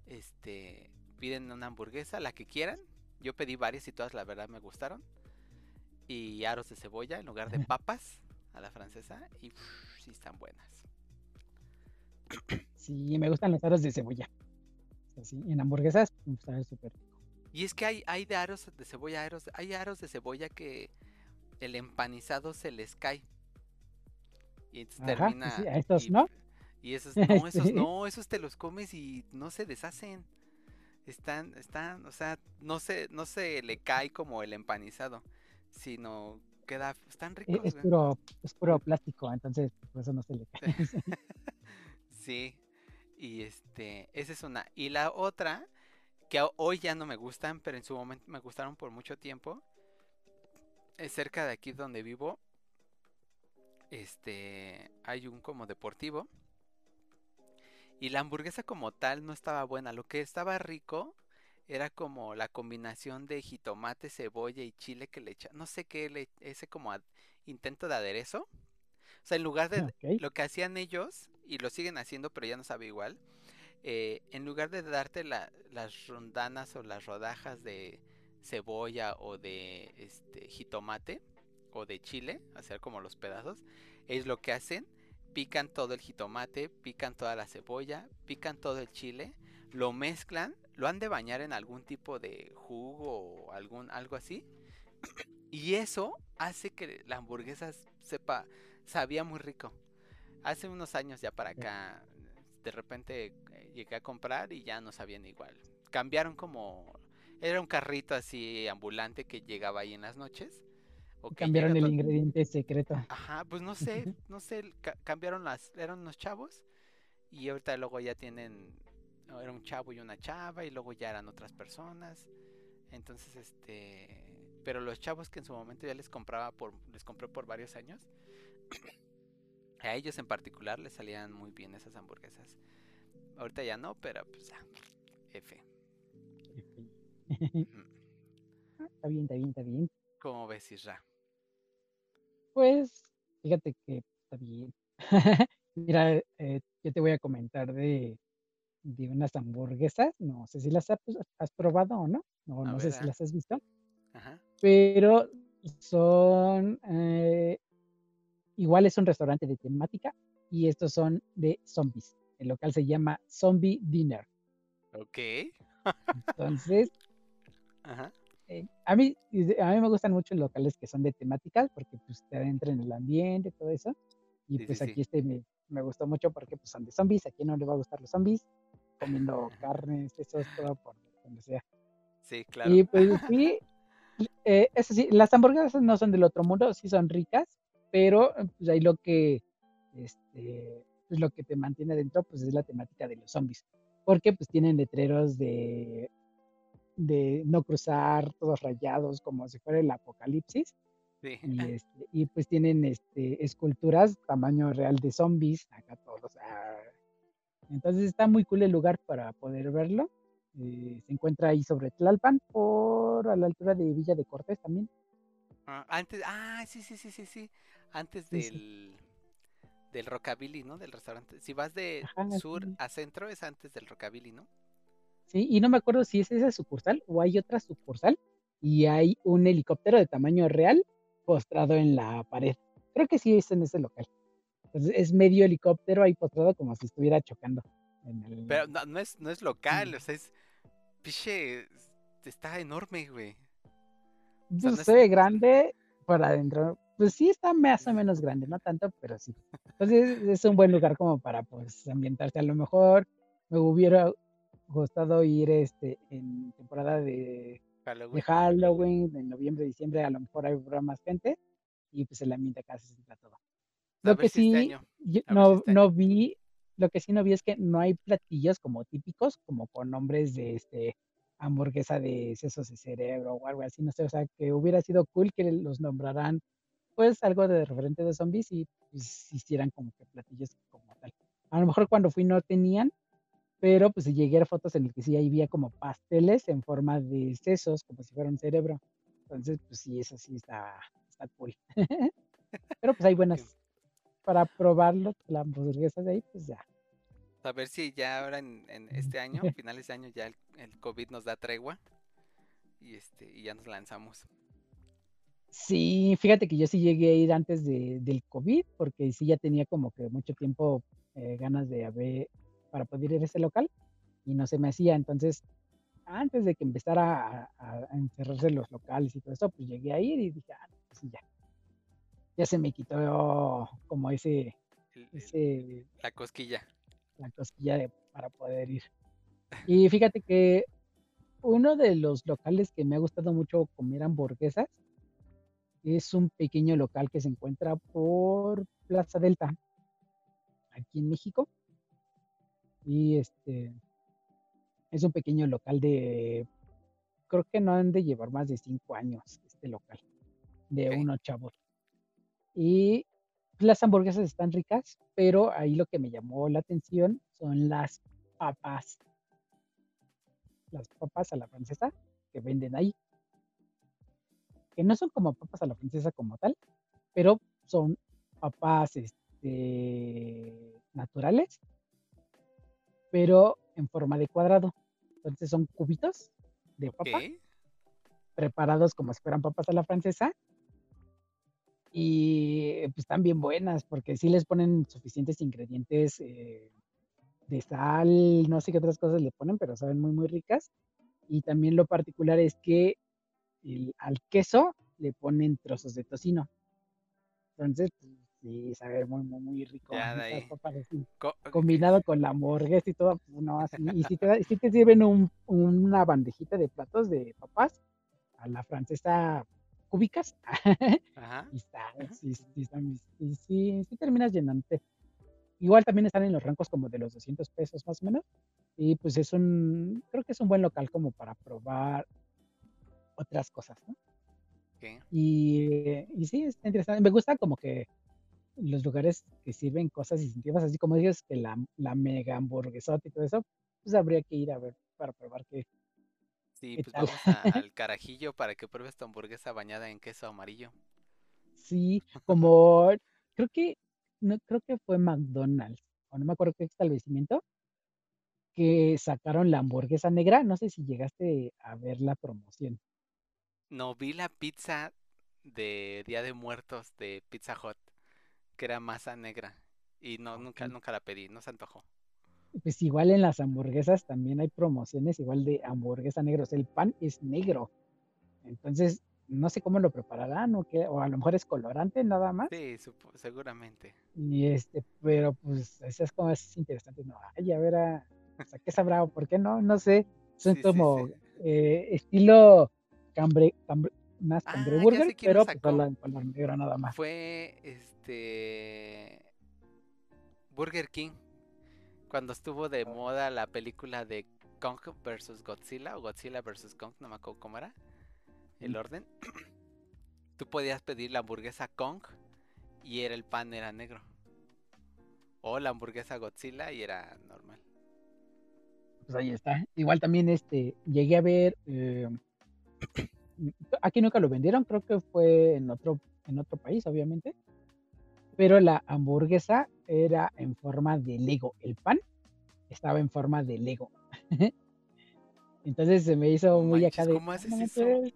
este, piden una hamburguesa, la que quieran, yo pedí varias y todas la verdad me gustaron, y aros de cebolla en lugar de papas a la francesa, y uf, sí están buenas. Sí, me gustan los aros de cebolla. Así, en hamburguesas, pues, sabe súper. Y es que hay, hay de aros de cebolla, aros, hay aros de cebolla que el empanizado se les cae. Y entonces Ajá, termina. sí, a estos y, no. y esos no, esos no, esos te los comes y no se deshacen. Están, están, o sea, no se, no se le cae como el empanizado, sino queda, están E- ricos, Es güey. puro, es puro plástico, entonces por eso no se le cae. Sí, y este, esa es una. Y la otra, que hoy ya no me gustan, pero en su momento me gustaron por mucho tiempo, es cerca de aquí donde vivo. Este, hay un como deportivo. Y la hamburguesa como tal no estaba buena. Lo que estaba rico era como la combinación de jitomate, cebolla y chile que le echa. No sé qué, le, ese como intento de aderezo. O sea, en lugar de, Ok. lo que hacían ellos, y lo siguen haciendo, pero ya no sabe igual, eh, en lugar de darte la- las rondanas o las rodajas de cebolla o de este jitomate o de chile, hacer como los pedazos, es lo que hacen, pican todo el jitomate, pican toda la cebolla, pican todo el chile, lo mezclan, lo han de bañar en algún tipo de jugo o algún algo así, y eso hace que la hamburguesa sepa sabía muy rico. Hace unos años ya para acá, de repente llegué a comprar y ya no sabían igual. cambiaron como era un carrito así ambulante que llegaba ahí en las noches. o Cambiaron el ingrediente secreto. Ajá, pues no sé, no sé, ca- cambiaron las, eran unos chavos y ahorita luego ya tienen, era un chavo y una chava y luego ya eran otras personas. Entonces, este, pero los chavos que en su momento ya les compraba por, les compré por varios años, a ellos en particular les salían muy bien esas hamburguesas. Ahorita ya no, pero pues ya, F. Está bien, está bien, está bien. ¿Cómo ves, Isra? Pues, fíjate que está bien. Mira, eh, yo te voy a comentar de, de unas hamburguesas. No sé si las has, has probado o no. No, no sé si ah. las has visto. Ajá. Pero son, eh, igual es un restaurante de temática y estos son de zombies. El local se llama Zombie Dinner. Ok. Entonces, Ajá. eh, a mí, a mí me gustan mucho los locales que son de temáticas porque pues te entra en el ambiente, todo eso. Y Sí, pues sí, sí. aquí este me, me gustó mucho porque pues son de zombies. ¿A quién no le va a gustar los zombies? Comiendo carnes, eso todo por donde sea. Sí, claro. Y pues sí, eh, eso sí, las hamburguesas no son del otro mundo, sí son ricas, pero pues ahí lo que, este, pues lo que te mantiene adentro, pues es la temática de los zombies, porque pues tienen letreros de, de no cruzar, todos rayados, como si fuera el apocalipsis, Sí. y, este, y pues tienen este, esculturas tamaño real de zombies, acá todos. ah. Entonces está muy cool el lugar para poder verlo. Eh, se encuentra ahí sobre Tlalpan, por a la altura de Villa de Cortés también. Ah, antes, ah, sí, sí, sí, sí, sí. Antes Sí, sí. Del Rockabilly, ¿no? Del restaurante. Si vas de Ajá, sur sí. a centro es antes del Rockabilly, ¿no? Sí, y no me acuerdo si es esa sucursal o hay otra sucursal y hay un helicóptero de tamaño real postrado en la pared. Creo que sí es en ese local. Entonces es medio helicóptero ahí postrado como si estuviera chocando. en el- Pero no, no es no es local, o sea, es piche está enorme, güey. Pues, sea, no es- se ve grande por adentro. Pues sí está más o menos grande, no tanto, pero sí. Entonces es un buen lugar como para pues ambientarse. A lo mejor me hubiera gustado ir este en temporada de, de Halloween. Halloween, en noviembre, diciembre, a lo mejor habrá más gente y pues el ambiente acá se sienta todo. Lo que si este sí, yo si no, este no vi, lo que sí no vi es que no hay platillos como típicos, como con nombres de este hamburguesa de sesos de cerebro o algo así, no sé, o sea, que hubiera sido cool que los nombraran, pues algo de referente de zombies y pues hicieran como que platillos como tal. A lo mejor cuando fui no tenían, pero pues llegué a fotos en el que sí había como pasteles en forma de sesos, como si fuera un cerebro. Entonces, pues sí, eso sí está, está cool. pero pues hay buenas para probarlo, la hamburguesa de ahí, pues ya. A ver si ya ahora en, en este año, finales de año, ya el, el COVID nos da tregua. Y este, y ya nos lanzamos. Sí, fíjate que yo sí llegué a ir antes de, del COVID, porque sí ya tenía como que mucho tiempo eh, ganas de haber, para poder ir a ese local, y no se me hacía. Entonces, antes de que empezara a, a- encerrarse los locales y todo eso, pues llegué a ir y dije, ah, pues sí, ya. Ya se me quitó como ese, El- el- ese la cosquilla. la cosquilla de- para poder ir. Y fíjate que uno de los locales que me ha gustado mucho comer hamburguesas es un pequeño local que se encuentra por Plaza Delta, aquí en México. Y este es un pequeño local de, creo que no han de llevar más de cinco años este local, de Ok. unos chavos. Y las hamburguesas están ricas, pero ahí lo que me llamó la atención son las papas. Las papas a la francesa que venden ahí. Que no son como papas a la francesa como tal, pero son papas este, naturales, pero en forma de cuadrado. Entonces son cubitos de papa preparados como si fueran papas a la francesa. Y pues están bien buenas porque sí les ponen suficientes ingredientes eh, de sal, no sé qué otras cosas le ponen, pero saben muy, muy ricas. Y también lo particular es que el- al queso le ponen trozos de tocino. Entonces, Sí, sabe muy, muy, muy rico. Ya de esas ahí. papas así, Co- combinado con la hamburguesa y todo, pues, no, así. Y si te, da- si te sirven un- una bandejita de platos de papas, a la francesa cúbicas, Ajá. y está, sí, sí, sí, sí terminas llenándote. Igual también están en los rangos como de los 200 pesos más o menos. Y pues es un, creo que es un buen local como para probar otras cosas, ¿no? Y, y sí, está interesante. Me gusta como que los lugares que sirven cosas distintivas, así como dices que la, la mega hamburguesota y todo eso, pues habría que ir a ver para probar qué, Sí, ¿Qué pues tal? vamos a- al carajillo para que pruebes tu hamburguesa bañada en queso amarillo. Sí, como creo que no creo que fue McDonald's, o no me acuerdo qué establecimiento, que sacaron la hamburguesa negra. No sé si llegaste a ver la promoción. No, vi la pizza de Día de Muertos de Pizza Hut, que era masa negra. Y no, nunca, Ok. nunca la pedí, no se antojó. Pues igual en las hamburguesas también hay promociones igual de hamburguesa negra. O sea, el pan es negro. Entonces, no sé cómo lo prepararán o qué, o a lo mejor es colorante nada más. Sí, supo- seguramente. Y este, pero pues eso es como es interesante, ¿no? Ay, a ver, a, o sea, ¿qué sabrá o por qué no? No sé. Son Sí, sí, como sí. eh, estilo cambre, cambre, más Ah, lo pero pues nada más. Fue este Burger King cuando estuvo de moda la película de Kong vs Godzilla o Godzilla vs Kong, no me acuerdo cómo era el orden. Tú podías pedir la hamburguesa Kong y era el pan era negro. O la hamburguesa Godzilla y era normal. Pues ahí está. Igual también este, llegué a ver, eh, aquí nunca lo vendieron, creo que fue en otro, en otro país, obviamente. Pero la hamburguesa era en forma de Lego. El pan estaba en forma de Lego. Entonces se me hizo muy acá de. ¿cómo "Ah, haces eso?" manches".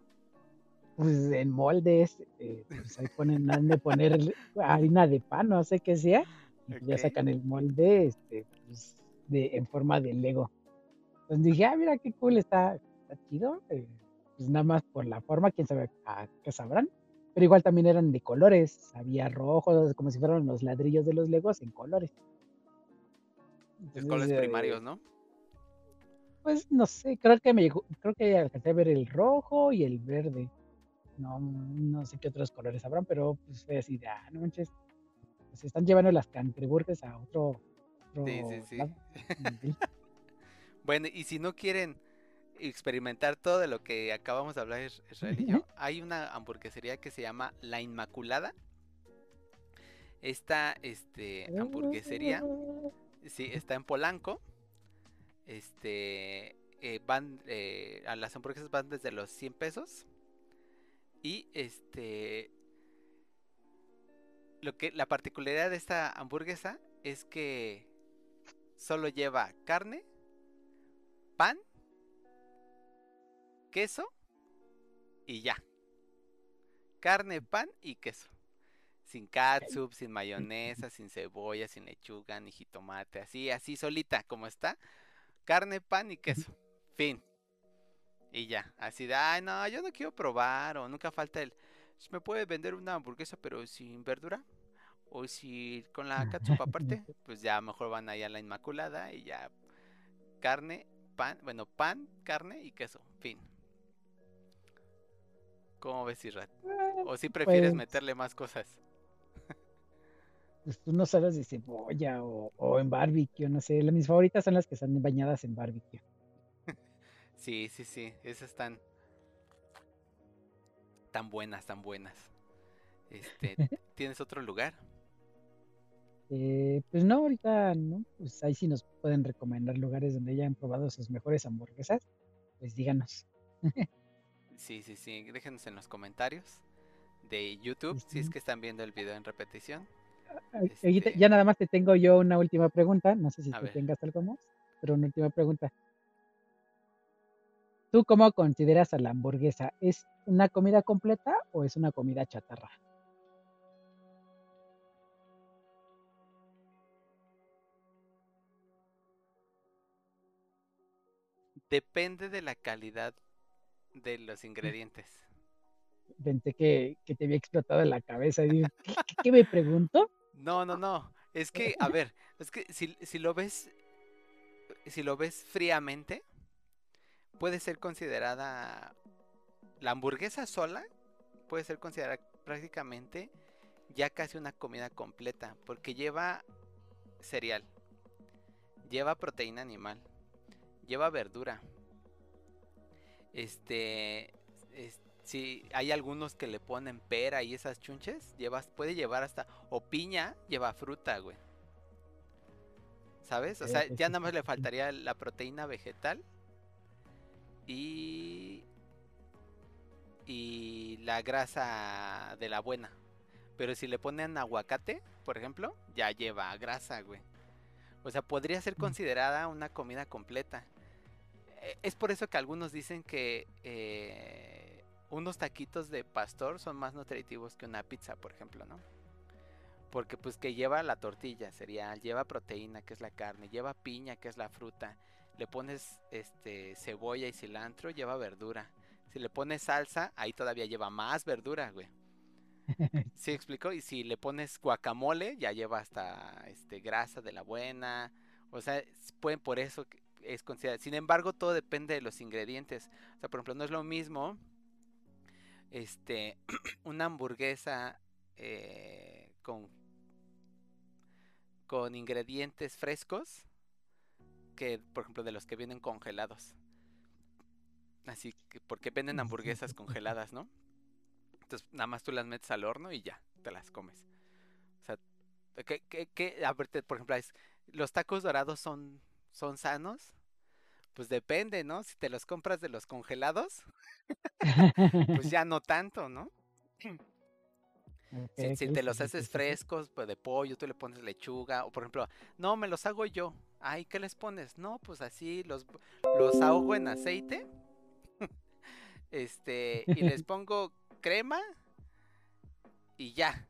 Pues en moldes, eh, pues ahí ponen, de poner harina de pan, no sé qué sea. Y pues ya Ok. sacan el molde este, pues, de, en forma de Lego. Entonces dije, ah, mira qué cool, está, está chido. eh, pues nada más por la forma, quién sabe a qué sabrán. Pero igual también eran de colores, había rojos, como si fueran los ladrillos de los Legos en colores. Entonces, colores primarios, ¿no? Pues no sé, creo que me llegó, creo que alcancé a ver el rojo y el verde. No, no sé qué otros colores habrán, pero pues fue así de, ah, no manches, pues están llevando las cangreburgers a otro, otro Sí, sí, sí. lado. Bueno, y si no quieren experimentar todo de lo que acabamos de hablar Is- Israel y yo, hay una hamburguesería que se llama La Inmaculada. Esta este, hamburguesería, sí, está en Polanco. Este, eh, van, eh, a las hamburguesas van desde los 100 pesos. Y este, lo que, la particularidad de esta hamburguesa es que solo lleva carne, pan, queso y ya. Carne, pan y queso. Sin catsup, sin mayonesa, sin cebolla, sin lechuga, ni jitomate, así, así solita como está. Carne, pan y queso. Fin. Y ya, así de, ay, no, yo no quiero probar, o nunca falta el, ¿me puede vender una hamburguesa pero sin verdura? O si con la catsup aparte, pues ya mejor van ahí a la Inmaculada y ya carne, pan, bueno, pan, carne y queso, fin. ¿Cómo ves, Irrat? ¿O si prefieres Pues- meterle más cosas? Pues tú no sabes de cebolla o, o en barbecue, no sé. Mis favoritas son las que están bañadas en barbecue. Sí, sí, sí, esas están tan buenas, tan buenas. Este, ¿tienes otro lugar? Eh, pues no, ahorita no. Pues ahí sí nos pueden recomendar lugares donde hayan probado sus mejores hamburguesas. Pues díganos. Sí, sí, sí, déjenos en los comentarios de YouTube si es que están viendo el video en repetición. Ahorita Este- Ya nada más te tengo yo una última pregunta. No sé si tú tengas algo más, pero una última pregunta. ¿Tú cómo consideras a la hamburguesa? ¿Es una comida completa o es una comida chatarra? Depende de la calidad de los ingredientes. Pensé que, que te había explotado en la cabeza. digo, ¿qué, qué- qué me pregunto? No, no, no. Es que, a ver, es que si, si lo ves, si lo ves fríamente, puede ser considerada la hamburguesa sola, puede ser considerada prácticamente ya casi una comida completa, porque lleva cereal, lleva proteína animal, lleva verdura. Este, es- si hay algunos que le ponen pera y esas chunches, llevas, puede llevar hasta, o piña, lleva fruta, güey. ¿Sabes? O Ok, sea, ya sí, nada más sí, le sí. faltaría la proteína vegetal y y la grasa de la buena. Pero si le ponen aguacate, por ejemplo, ya lleva grasa, güey. O sea, podría ser Mm. considerada una comida completa. Eh, Es por eso que algunos dicen que eh, unos taquitos de pastor son más nutritivos que una pizza, por ejemplo, ¿no? Porque pues que lleva la tortilla, cereal, lleva proteína, que es la carne, lleva piña, que es la fruta, le pones este cebolla y cilantro, lleva verdura. Si le pones salsa, ahí todavía lleva más verdura, güey. ¿Sí explico? Y si le pones guacamole, ya lleva hasta este grasa de la buena. O sea, pueden por eso es considerado. Sin embargo, todo depende de los ingredientes. O sea, por ejemplo, no es lo mismo este una hamburguesa eh, con con ingredientes frescos que, por ejemplo, de los que vienen congelados. Así que, porque venden hamburguesas congeladas, ¿no? Entonces, nada más tú las metes al horno y ya, te las comes. O sea, ¿qué, qué, qué? A ver, por ejemplo, es, ¿los tacos dorados son, son sanos? Pues depende, ¿no? Si te los compras de los congelados, pues ya no tanto, ¿no? Si, te los haces frescos, pues de pollo, tú le pones lechuga, o por ejemplo, no, me los hago yo. Ay, ¿qué les pones? No, pues así los, los ahogo en aceite. este, y les pongo crema y ya.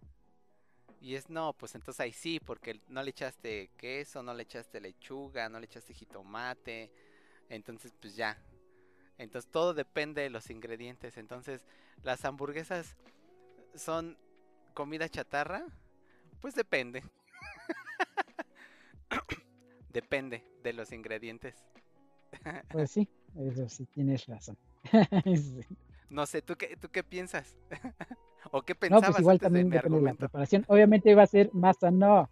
Y es no, pues entonces ahí sí, porque no le echaste queso, no le echaste lechuga, no le echaste jitomate. Entonces, pues ya. Entonces todo depende de los ingredientes. Entonces, las hamburguesas son comida chatarra. Pues depende. depende de los ingredientes. Pues sí, eso sí, tienes razón. Sí. No sé, ¿tú qué, tú qué piensas? ¿O qué No, pensabas pues igual de también mi depende de la preparación. Obviamente va a ser más sano,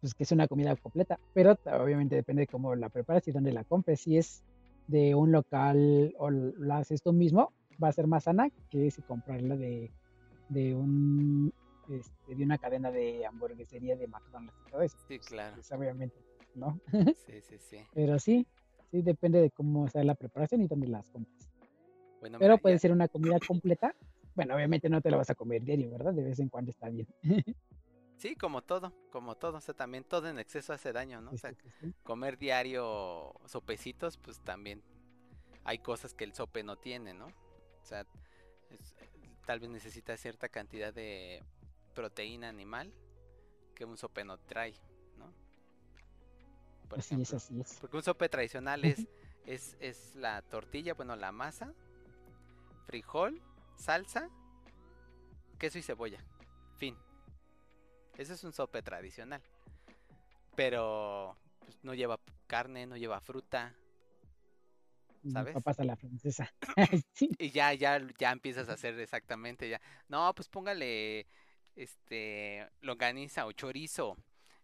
pues que es una comida completa, pero obviamente depende de cómo la preparas y dónde la compres. Si es de un local o la haces tú mismo, va a ser más sana que si comprarla de, de un este, de una cadena de hamburguesería de McDonald's y todo eso. Sí, Pues, claro. pues, obviamente, ¿no? Sí, sí, sí. Pero sí, sí depende de cómo sea la preparación y dónde las compres. Bueno, Pero puede ya- ser una comida completa. Bueno, obviamente no te la vas a comer diario, ¿verdad? De vez en cuando está bien. Sí, como todo, como todo. O sea, también todo en exceso hace daño, ¿no? O sea, comer diario sopecitos, pues también hay cosas que el sope no tiene, ¿no? O sea, es- tal vez necesita cierta cantidad de proteína animal que un sope no trae, ¿no? Por Así es, así es. Porque un sope tradicional es, es, es la tortilla, bueno, la masa, frijol, salsa, queso y cebolla. Fin. Eso es un sope tradicional. Pero pues, no lleva carne, no lleva fruta. ¿sabes? Papas a la francesa. sí. Y ya, ya, ya empiezas a hacer exactamente ya. No, pues póngale este longaniza o chorizo.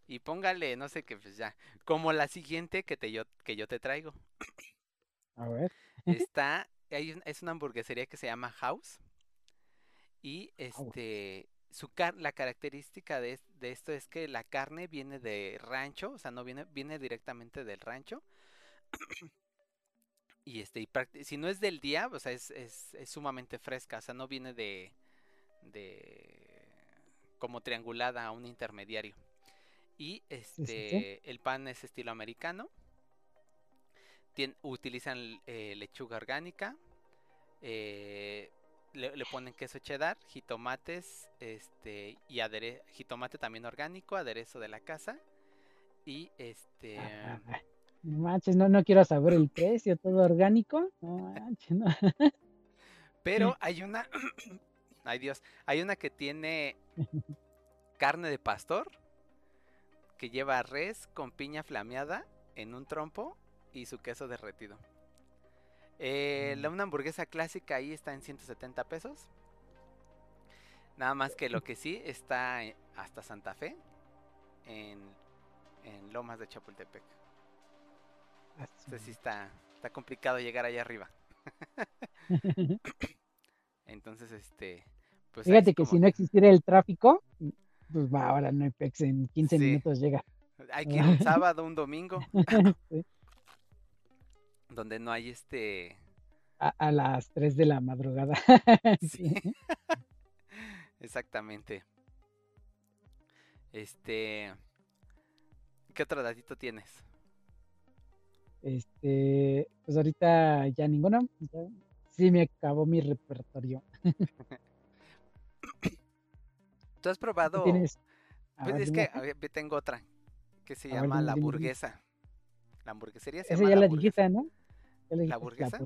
Y póngale, no sé qué, pues ya. Como la siguiente que te yo, que yo te traigo. A ver. Está, hay un- es una hamburguesería que se llama House. Y House. este, su car la característica de, de esto es que la carne viene de rancho, o sea, no viene, viene directamente del rancho. Y este, y si no es del día, o sea, es, es, es sumamente fresca, o sea, no viene de, de como triangulada a un intermediario. Y este, el pan es estilo americano. Tien- utilizan eh, lechuga orgánica. eh, le, le ponen queso cheddar, jitomates, este, y adere jitomate también orgánico, aderezo de la casa. Y este, Ah, no manches, no, no quiero saber el precio, todo orgánico. No manches, no. pero hay una, Ay Dios. Hay una que tiene carne de pastor, que lleva res con piña flameada en un trompo y su queso derretido. Eh, la, una hamburguesa clásica ahí está en 170 pesos. Nada más que lo que sí está eh, hasta Santa Fe, en, en Lomas de Chapultepec. Ah, Entonces sí está, está complicado llegar allá arriba. Entonces, este... Pues Fíjate que como si no existiera el tráfico, pues va, ahora no hay pex, en 15 Sí. minutos llega. Hay que ir un sábado, un domingo, Sí. Donde no hay este... A, a las 3 de la madrugada. Sí. Exactamente. Este... ¿Qué otro datito tienes? Este, pues ahorita ya ninguno. ya- sí me acabó mi repertorio. ¿Tú has ¿Tú probado? tienes? Pues ver, es dime, que tengo otra que se A ver, llama dime, la hamburguesa. La hamburguesería se Esa llama ya la la hamburguesa. dijiste, ¿no? La hamburguesa.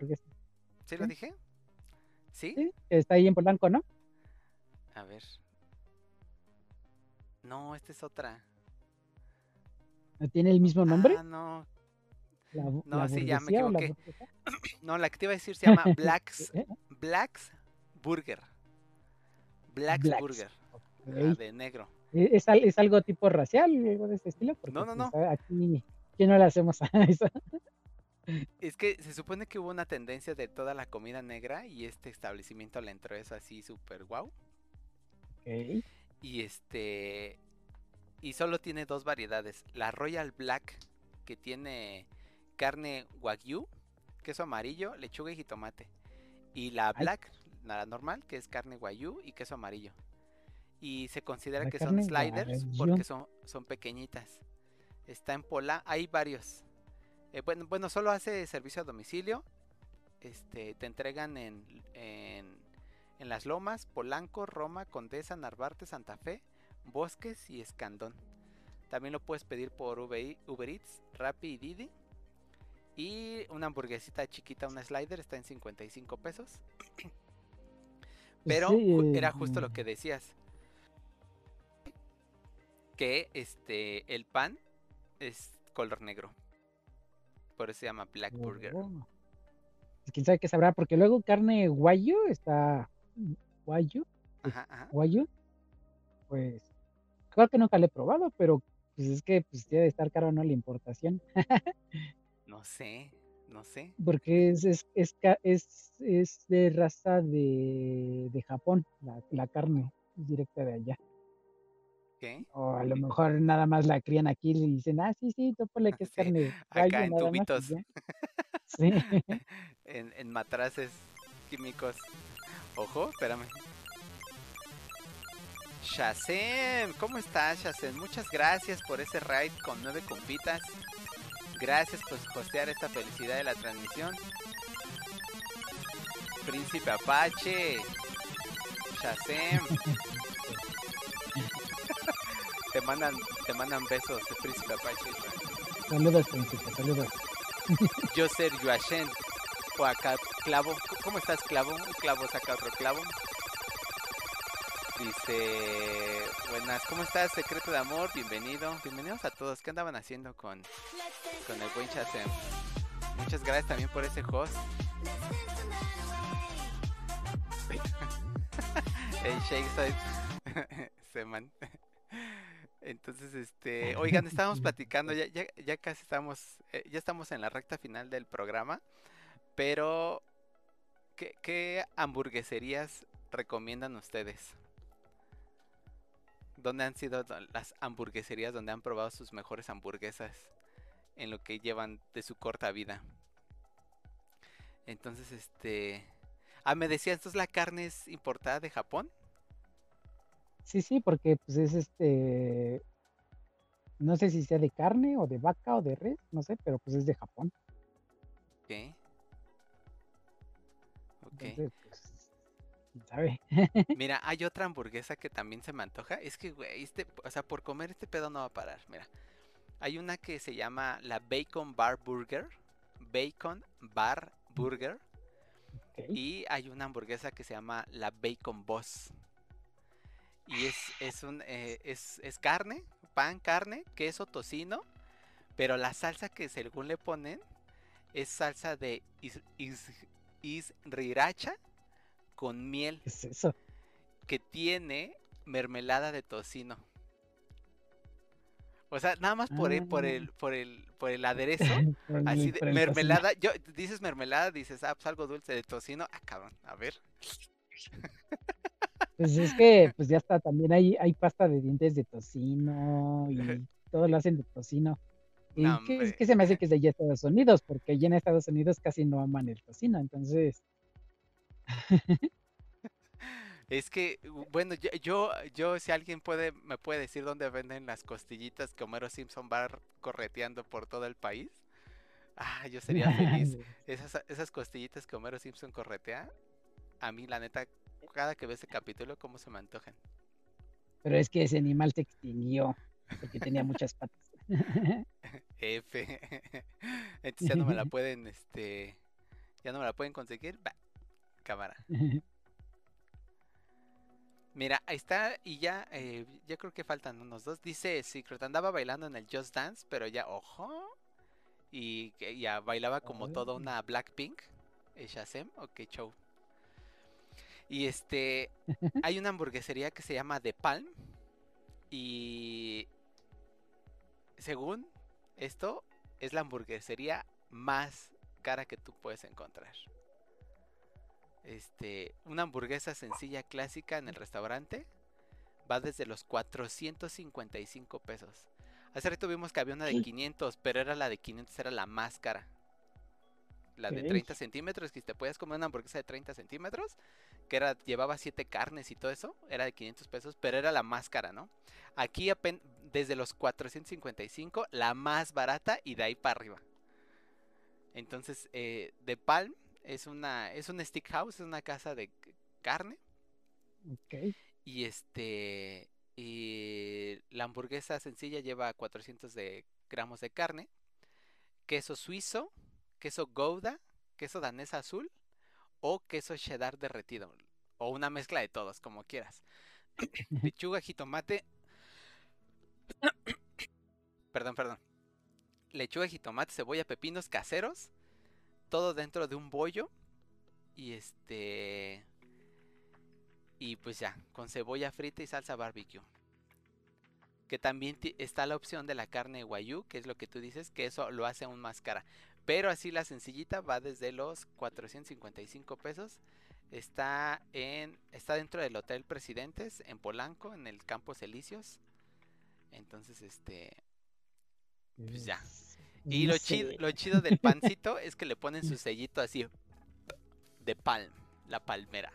¿Sí lo dije? ¿Sí? Está ahí en Polanco, ¿no? A ver. No, esta es otra. ¿No ¿Tiene el mismo nombre? Ah, no. La, no, la sí, ya me la equivoqué. burguesa? No, la que te iba a decir se llama Black's, ¿Eh? Black's Burger. Black's Blacks, Burger. ok. ah, de negro. ¿E- ¿Es, ¿Es algo tipo racial, algo de ese estilo? Porque, No, no, pues, no. aquí, ¿qué no le hacemos a eso? Es que se supone que hubo una tendencia de toda la comida negra y este establecimiento le entró eso así súper guau. Ok. Y este. Y solo tiene dos variedades. La Royal Black, que tiene carne wagyu, queso amarillo, lechuga y jitomate. Y la. Black, la normal, que es carne wagyu y queso amarillo. Y se considera La que son sliders porque son, son pequeñitas. Está en Pola, hay varios. Eh, bueno, bueno, solo hace servicio a domicilio. Este, te entregan en, en, en Las Lomas, Polanco, Roma, Condesa, Narvarte, Santa Fe, Bosques y Escandón. También lo puedes pedir por Uber, Uber Eats, Rappi y Didi. Y una hamburguesita chiquita, una slider, está en 55 pesos. Pero Sí, eh, era justo lo mm. que decías. Que este el pan es color negro. Por eso se llama Black Burger. Oh. Pues, ¿Quién sabe qué sabrá? Porque luego carne guayu está... ¿Guayu? Ajá. Pues, creo que nunca lo he probado, pero pues es que pues debe de estar caro, ¿no? La importación. No sé, no sé. Porque es, es, es, es, es de raza de, de Japón, la, la carne, es directa de allá. O a lo mejor nada más la crían aquí y dicen, ah, sí, sí, tópale que es Sí, carne acá en nada más", y tubitos. Sí. En, en matraces químicos. Ojo, espérame. Shazem, ¿cómo estás, Shazem? Muchas gracias por ese raid con nueve compitas. Gracias por hostear esta felicidad de la transmisión. Príncipe Apache. Shazem. te mandan, te mandan besos de Príncipe Apache. saludos, príncipe, saludos. Yo ser Yuashen. O acá, clavo. ¿Cómo estás, clavo? Un clavo saca otro clavo. Dice, buenas, ¿cómo estás? Secreto de amor, bienvenido. Bienvenidos a todos. ¿Qué andaban haciendo con, con el buen Shazam? Muchas gracias también por ese host. el Shakeside. Seman. Entonces, este, oigan, estábamos platicando, ya, ya, ya casi estamos, eh, ya estamos en la recta final del programa, pero ¿qué, qué hamburgueserías recomiendan ustedes? ¿Dónde han sido do- las hamburgueserías donde han probado sus mejores hamburguesas en lo que llevan de su corta vida? Entonces, este, ah, me decías, entonces la carne es importada de Japón. Sí, sí, porque pues es este, no sé si sea de carne o de vaca o de res, no sé, pero pues es de Japón. Ok. Ok. Entonces, pues, sabe. Mira, hay otra hamburguesa que también se me antoja. Es que, güey, este, o sea, por comer este pedo no va a parar. Mira, hay una que se llama la Bacon Bar Burger. Bacon Bar Burger. Y hay una hamburguesa que se llama la Bacon Boss. Y es, es, un, eh, es, es carne, pan, carne, queso, tocino. Pero la salsa que según le ponen es salsa de is, con miel ¿Qué es eso? que tiene mermelada de tocino. O sea, nada más por el, por Ah. el, por el, por el aderezo. Así de mermelada, yo dices mermelada, dices, ah, pues algo dulce de tocino. Ah, cabrón, a ver. Pues es que pues ya está, también hay, hay pasta de dientes de tocino y todo lo hacen de tocino. Y No, que, hombre. que se me hace que es de allá Estados Unidos, porque allá en Estados Unidos casi no aman el tocino, entonces, Es que, bueno, yo, yo, yo, si alguien puede, me puede decir dónde venden las costillitas que Homero Simpson va correteando por todo el país. Ah, yo sería feliz. Esas, esas costillitas que Homero Simpson corretea, a mí la neta, cada que veo ese capítulo, cómo se me antojan. pero es que ese animal se extinguió porque tenía muchas patas. F. Entonces ya no me la pueden, este, ya no me la pueden conseguir. Va, cámara. Mira, ahí está, y ya, eh, ya creo que faltan unos dos. Dice Secret, andaba bailando en el Just Dance, pero ya, ojo. Y ya bailaba como toda una Blackpink. eh, Shazam, ok, show. Y este, hay una hamburguesería que se llama The Palm. Y según esto, es la hamburguesería más cara que tú puedes encontrar. Este, una hamburguesa sencilla clásica en el restaurante va desde los 455 pesos. Hace rato vimos que había una de ¿Qué? 500, pero era la de 500, era la más cara. La de Ok. 30 centímetros, que te puedes comer una hamburguesa de 30 centímetros, que era, llevaba 7 carnes y todo eso, era de 500 pesos, pero era la más cara, ¿no? Aquí desde los 455, la más barata y de ahí para arriba. Entonces, eh, The Palm es una es un stick house, es una casa de carne Ok. y este y la hamburguesa sencilla lleva 400 de gramos de carne, queso suizo, queso gouda, queso danés azul o queso cheddar derretido o una mezcla de todos, como quieras. Lechuga, jitomate. perdón, perdón. Lechuga, jitomate, cebolla, pepinos caseros, todo dentro de un bollo y este y pues ya, con cebolla frita y salsa barbecue. Que también está la opción de la carne guayú, que es lo que tú dices, que eso lo hace aún más cara. Pero así la sencillita va desde los 455 pesos. Está en está dentro del Hotel Presidentes en Polanco, en el Campos Elíseos. Entonces, este, Pues ya. Y lo chido, lo chido del pancito es que le ponen su sellito así de palm, la palmera.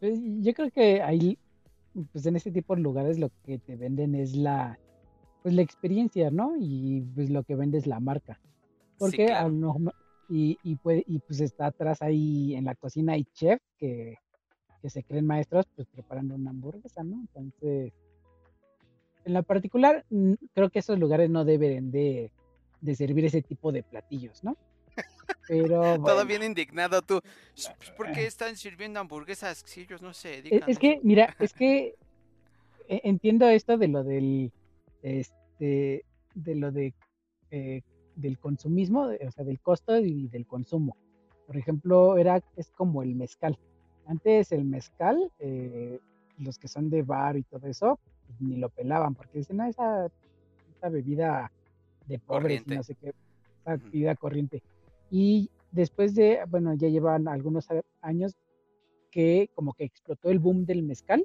Pues, yo creo que ahí, pues en ese tipo de lugares lo que te venden es la, pues la experiencia, ¿no? Y pues lo que vende es la marca. Porque a claro. y, y, puede, y pues está atrás ahí en la cocina hay chef que, que se creen maestros pues preparando una hamburguesa, ¿no? Entonces, en lo particular, creo que esos lugares no deben de, de servir ese tipo de platillos, ¿no? Pero Todo bueno. bien indignado tú. "Sh, pues, ¿Por qué están sirviendo hamburguesas si ellos no se Es, dedican? es a que, eso?" mira, es que e- entiendo esto de lo del, este, de lo de, eh, del consumismo, o sea, del costo y del consumo. Por ejemplo, era, es como el mezcal. Antes el mezcal, eh, los que son de bar y todo eso, pues, ni lo pelaban, porque dicen, no, esa, esa bebida de pobres Corriente. no sé qué, esa bebida corriente. Y después de, bueno, ya llevan algunos años que como que explotó el boom del mezcal.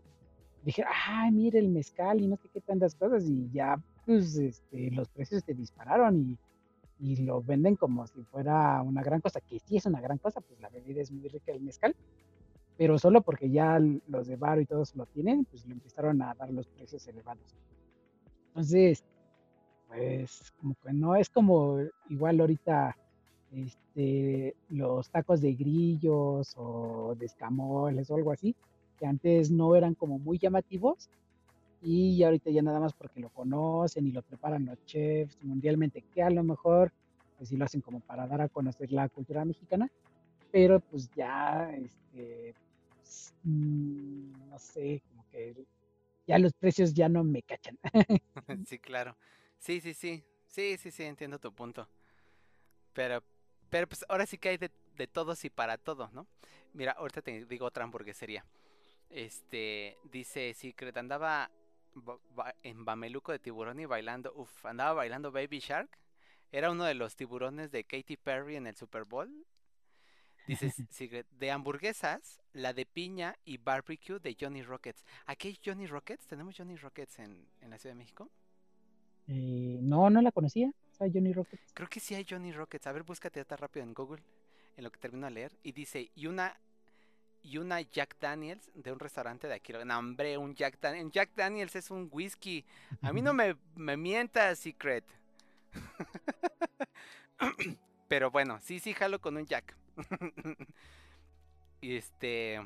Dije, ay, mire el mezcal y no sé qué tantas cosas y ya, pues, este, los precios se dispararon y, y lo venden como si fuera una gran cosa, que sí es una gran cosa, pues la bebida es muy rica el mezcal, pero solo porque ya los de bar y todos lo tienen, pues le empezaron a dar los precios elevados. Entonces, pues como que no es como igual ahorita este, los tacos de grillos o de escamoles o algo así, que antes no eran como muy llamativos y ahorita ya nada más porque lo conocen y lo preparan los chefs mundialmente, que a lo mejor pues sí lo hacen como para dar a conocer la cultura mexicana, pero pues ya, este, s- mm, no sé, como que ya los precios ya no me cachan. Sí, claro. Sí, sí, sí. Sí, sí, sí, entiendo tu punto. Pero, pero pues ahora sí que hay de, de todos y para todos, ¿no? Mira, ahorita te digo otra hamburguesería. Este, dice Secret, andaba ba- ba- en Bameluco de tiburón y bailando, uf, andaba bailando Baby Shark. Era uno de los tiburones de Katy Perry en el Super Bowl. Dice Secret, de hamburguesas, la de piña y barbecue de Johnny Rockets. ¿Aquí hay Johnny Rockets? ¿Tenemos Johnny Rockets en, en la Ciudad de México? Eh, no, no la conocía, sea, Johnny Rockets. Creo que sí hay Johnny Rockets. A ver, búscate hasta rápido en Google, en lo que termino de leer. Y dice, y una, y una Jack Daniels de un restaurante de aquí. No, hombre, un Jack Daniels. Jack Daniels es un whisky. A mí no me, me mientas, Secret. Pero bueno, sí, sí, jalo con un Jack. y este...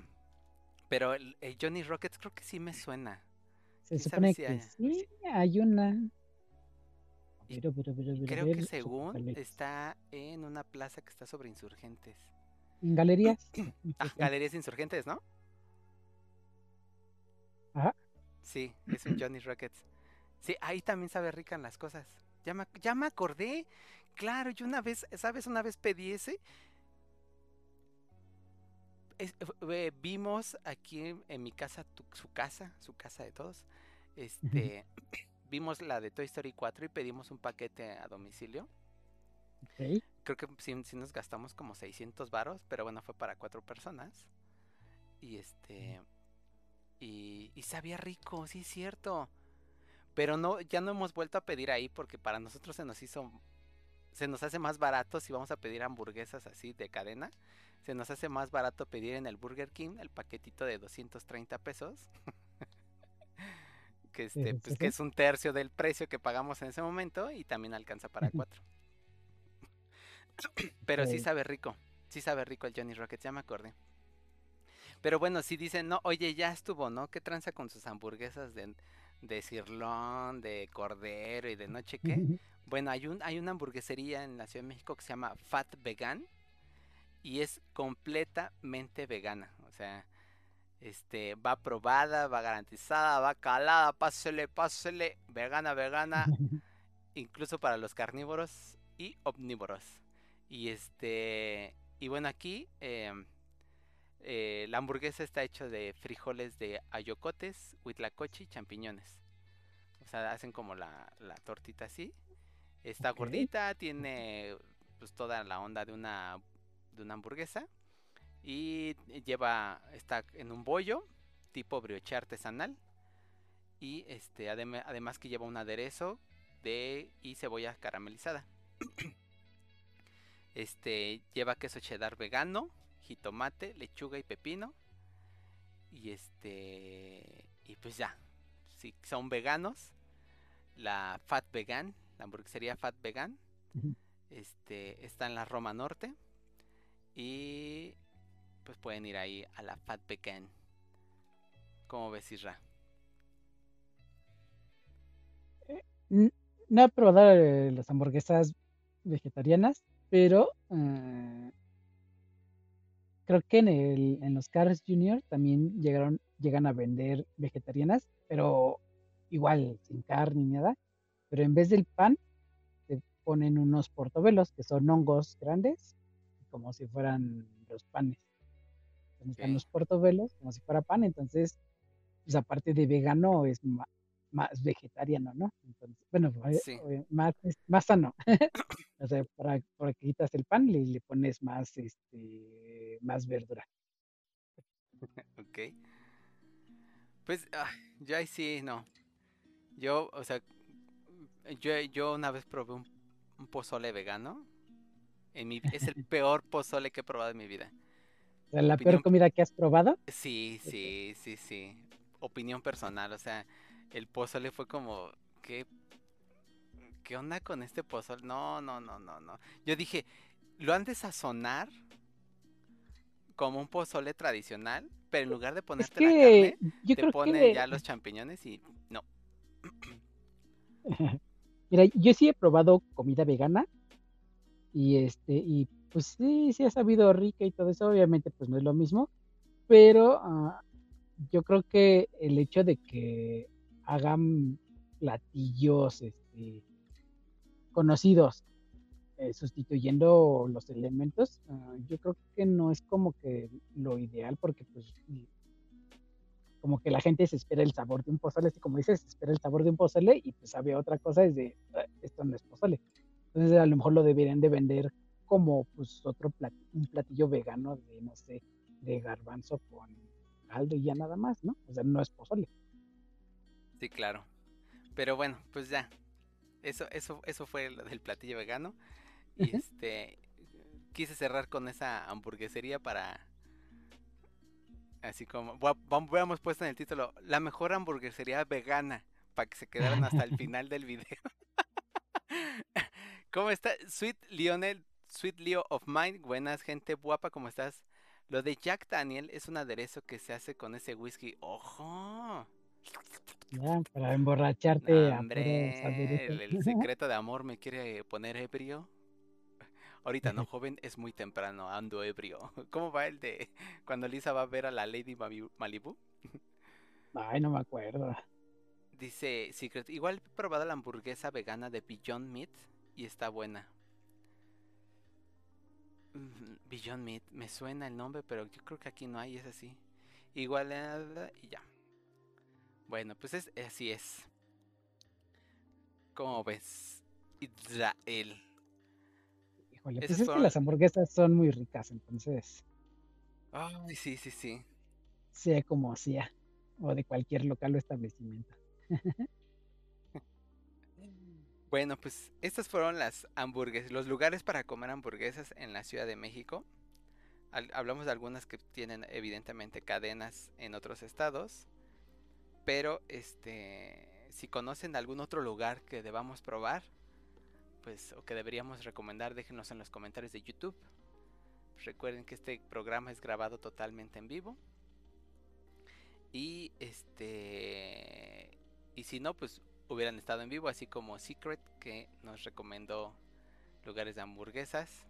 Pero el, el Johnny Rockets creo que sí me suena. Se ¿Sí supone sabes si que hay- sí, hay una. Y Pero, pero, pero, pero, Creo que según está en una plaza que está sobre insurgentes. En galerías. Ah, Insurgentes. Galerías Insurgentes, ¿no? Ajá. Sí, es un Johnny Rockets. Sí, ahí también sabe rica en las cosas. Ya me, ya me acordé. Claro, yo una vez, ¿sabes? Una vez pedí ese. Es- eh, vimos aquí en, en mi casa, tu- su casa, su casa de todos. Este, vimos la de Toy Story 4 y pedimos un paquete a domicilio. Ok. Creo que sí, sí nos gastamos como 600 varos, pero bueno, fue para cuatro personas. Y este... Y, y sabía rico, sí es cierto. Pero no, ya no hemos vuelto a pedir ahí porque para nosotros se nos hizo... Se nos hace más barato si vamos a pedir hamburguesas así de cadena. Se nos hace más barato pedir en el Burger King el paquetito de 230 pesos. que este, pues que es un tercio del precio que pagamos en ese momento y también alcanza para cuatro. Pero sí sabe rico. Sí sabe rico el Johnny Rockets, ya me acordé. Pero bueno, si dicen, no, oye, ya estuvo, ¿no? ¿Qué tranza con sus hamburguesas de, de cirlón, de cordero y de no sé qué? Bueno, hay, un, hay una hamburguesería en la Ciudad de México que se llama Fat Vegan y es completamente vegana. O sea, este, va aprobada, va garantizada, va calada, pásele, pásele, vegana, vegana, incluso para los carnívoros y omnívoros. Y este, y bueno, aquí em, eh, la hamburguesa está hecha de frijoles de ayocotes, huitlacoche y champiñones. O sea, hacen como la, la tortita así. Está gordita, tiene pues toda la onda de una de una hamburguesa y lleva está en un bollo tipo brioche artesanal y este adem- además que lleva un aderezo de y cebolla caramelizada. Este lleva queso cheddar vegano, jitomate, lechuga y pepino. Y este y pues ya. Si son veganos, la Fat Vegan, la hamburguesería Fat Vegan, este está en la Roma Norte y pues pueden ir ahí a la Fat Vegan. ¿Cómo ves, Isra? N- No he probado eh, las hamburguesas vegetarianas, pero eh, creo que en el, en los Cars Junior también llegaron, llegan a vender vegetarianas, pero igual, sin carne ni nada. Pero en vez del pan, te ponen unos portobelos, que son hongos grandes, como si fueran los panes. Entonces están Ok. los portobelos, como si fuera pan, entonces, pues aparte de vegano, es ma- más vegetariano, ¿no? Entonces, bueno, eh, Sí. eh, más, más sano. O sea, para, para que quitas el pan y le pones más, este, más verdura. Ok. Pues ah, yo ahí sí, no. Yo, o sea, yo, yo una vez probé un, un pozole vegano. En mi, es el peor pozole que he probado en mi vida. O sea, la Opinión- peor comida que has probado. Sí, sí, sí, sí. Opinión personal, o sea, el pozole fue como, ¿qué, qué onda con este pozole? No, no, no, no, no. Yo dije, lo han de sazonar como un pozole tradicional, pero en lugar de Es ponerte la carne, te ponen que, ya los champiñones y no. mira, yo sí he probado comida vegana Y este, y pues sí, sí ha sabido rica y todo eso, obviamente pues no es lo mismo, pero ah, yo creo que el hecho de que hagan platillos este, conocidos eh, sustituyendo los elementos, ah, yo creo que no es como que lo ideal porque pues como que la gente se espera el sabor de un pozole, así como dices, se espera el sabor de un pozole y pues había otra cosa, es de, "Ah, esto no es pozole. Entonces a lo mejor lo deberían de vender como pues otro plat- un platillo vegano de, no sé, de garbanzo con caldo y ya nada más, ¿no? O sea, no es pozole. Sí, claro. Pero bueno, pues ya. Eso, eso, eso fue lo del platillo vegano. Y este quise cerrar con esa hamburguesería para así como habíamos puesto en el título la mejor hamburguesería vegana para que se quedaran hasta el final del video. ¿Cómo está? Sweet Lionel, Sweet Leo of Mine, buenas gente guapa, ¿cómo estás? Lo de Jack Daniel es un aderezo que se hace con ese whisky. ¡Ojo! Ya, para emborracharte Hombre, aderezos. el, el secreto de amor me quiere poner ebrio. Ahorita no, joven, es muy temprano, ando ebrio. ¿Cómo va el de cuando Lisa va a ver a la Lady Mali- Malibu? Ay, no me acuerdo. Dice Secret, igual he probado la hamburguesa vegana de Beyond Meat y está buena. Beyond Meat, me suena el nombre, pero yo creo que aquí no hay, es así. Igual y ya. Bueno, pues es, así es. ¿Cómo ves? Israel. Híjole, Esas pues es que las hamburguesas son muy ricas, entonces Ay, sí, sí, sí. sea como sea, o de cualquier local o establecimiento. Bueno, pues estas fueron las hamburguesas, los lugares para comer hamburguesas en la Ciudad de México. Hablamos de algunas que tienen evidentemente cadenas en otros estados, pero este, si conocen algún otro lugar que debamos probar, pues o que deberíamos recomendar, déjenos en los comentarios de YouTube. Recuerden que este programa es grabado totalmente en vivo. Y este y si no, pues hubieran estado en vivo, así como Secret, que nos recomendó lugares de hamburguesas.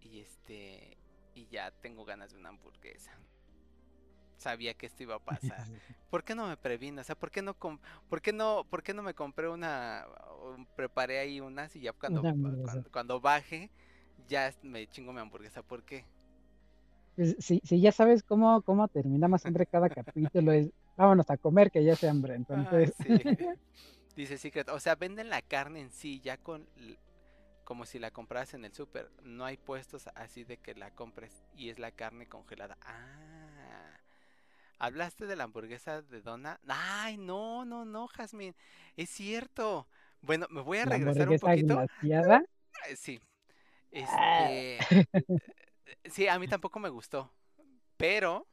Y este. Y ya tengo ganas de una hamburguesa. Sabía que esto iba a pasar. ¿Por qué no me previno? O sea, ¿por qué no, por qué no, por qué no me compré una, preparé ahí unas y ya cuando, cuando, cuando baje, ya me chingo mi hamburguesa? ¿Por qué? Pues, si, si ya sabes cómo, cómo termina más hambre cada capítulo, es vámonos a comer que ya se hambre. Entonces, sí. Dice Secret, o sea, venden la carne en sí ya con como si la compras en el súper. No hay puestos así de que la compres y es la carne congelada. Ah. ¿Hablaste de la hamburguesa de Donna? Ay, no, no, no, Jazmín. Es cierto. Bueno, me voy a la regresar un poquito. glaseada, Eh, Sí. Ah. Este. Sí, a mí tampoco me gustó. Pero.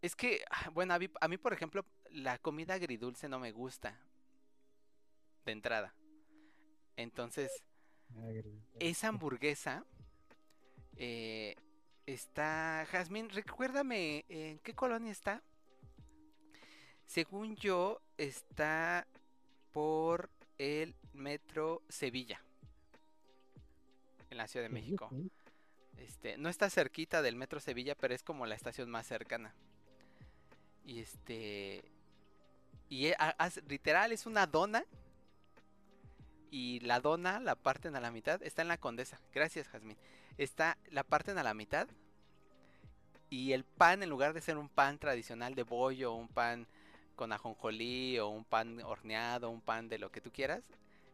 Es que, ah, bueno, a mí, a mí, por ejemplo, la comida agridulce no me gusta. De entrada. Entonces, esa hamburguesa. eh, está. Jazmín, recuérdame, ¿en qué colonia está? Según yo, está por el metro Sevilla. En la Ciudad de México. Este, no está cerquita del metro Sevilla, pero es como la estación más cercana. Y este. Y e- a- literal es una dona. Y la dona la parten a la mitad. Está en la condesa. Gracias, Jazmín. Está, la parten a la mitad. Y el pan, en lugar de ser un pan tradicional de bollo, un pan con ajonjolí, o un pan horneado, un pan de lo que tú quieras,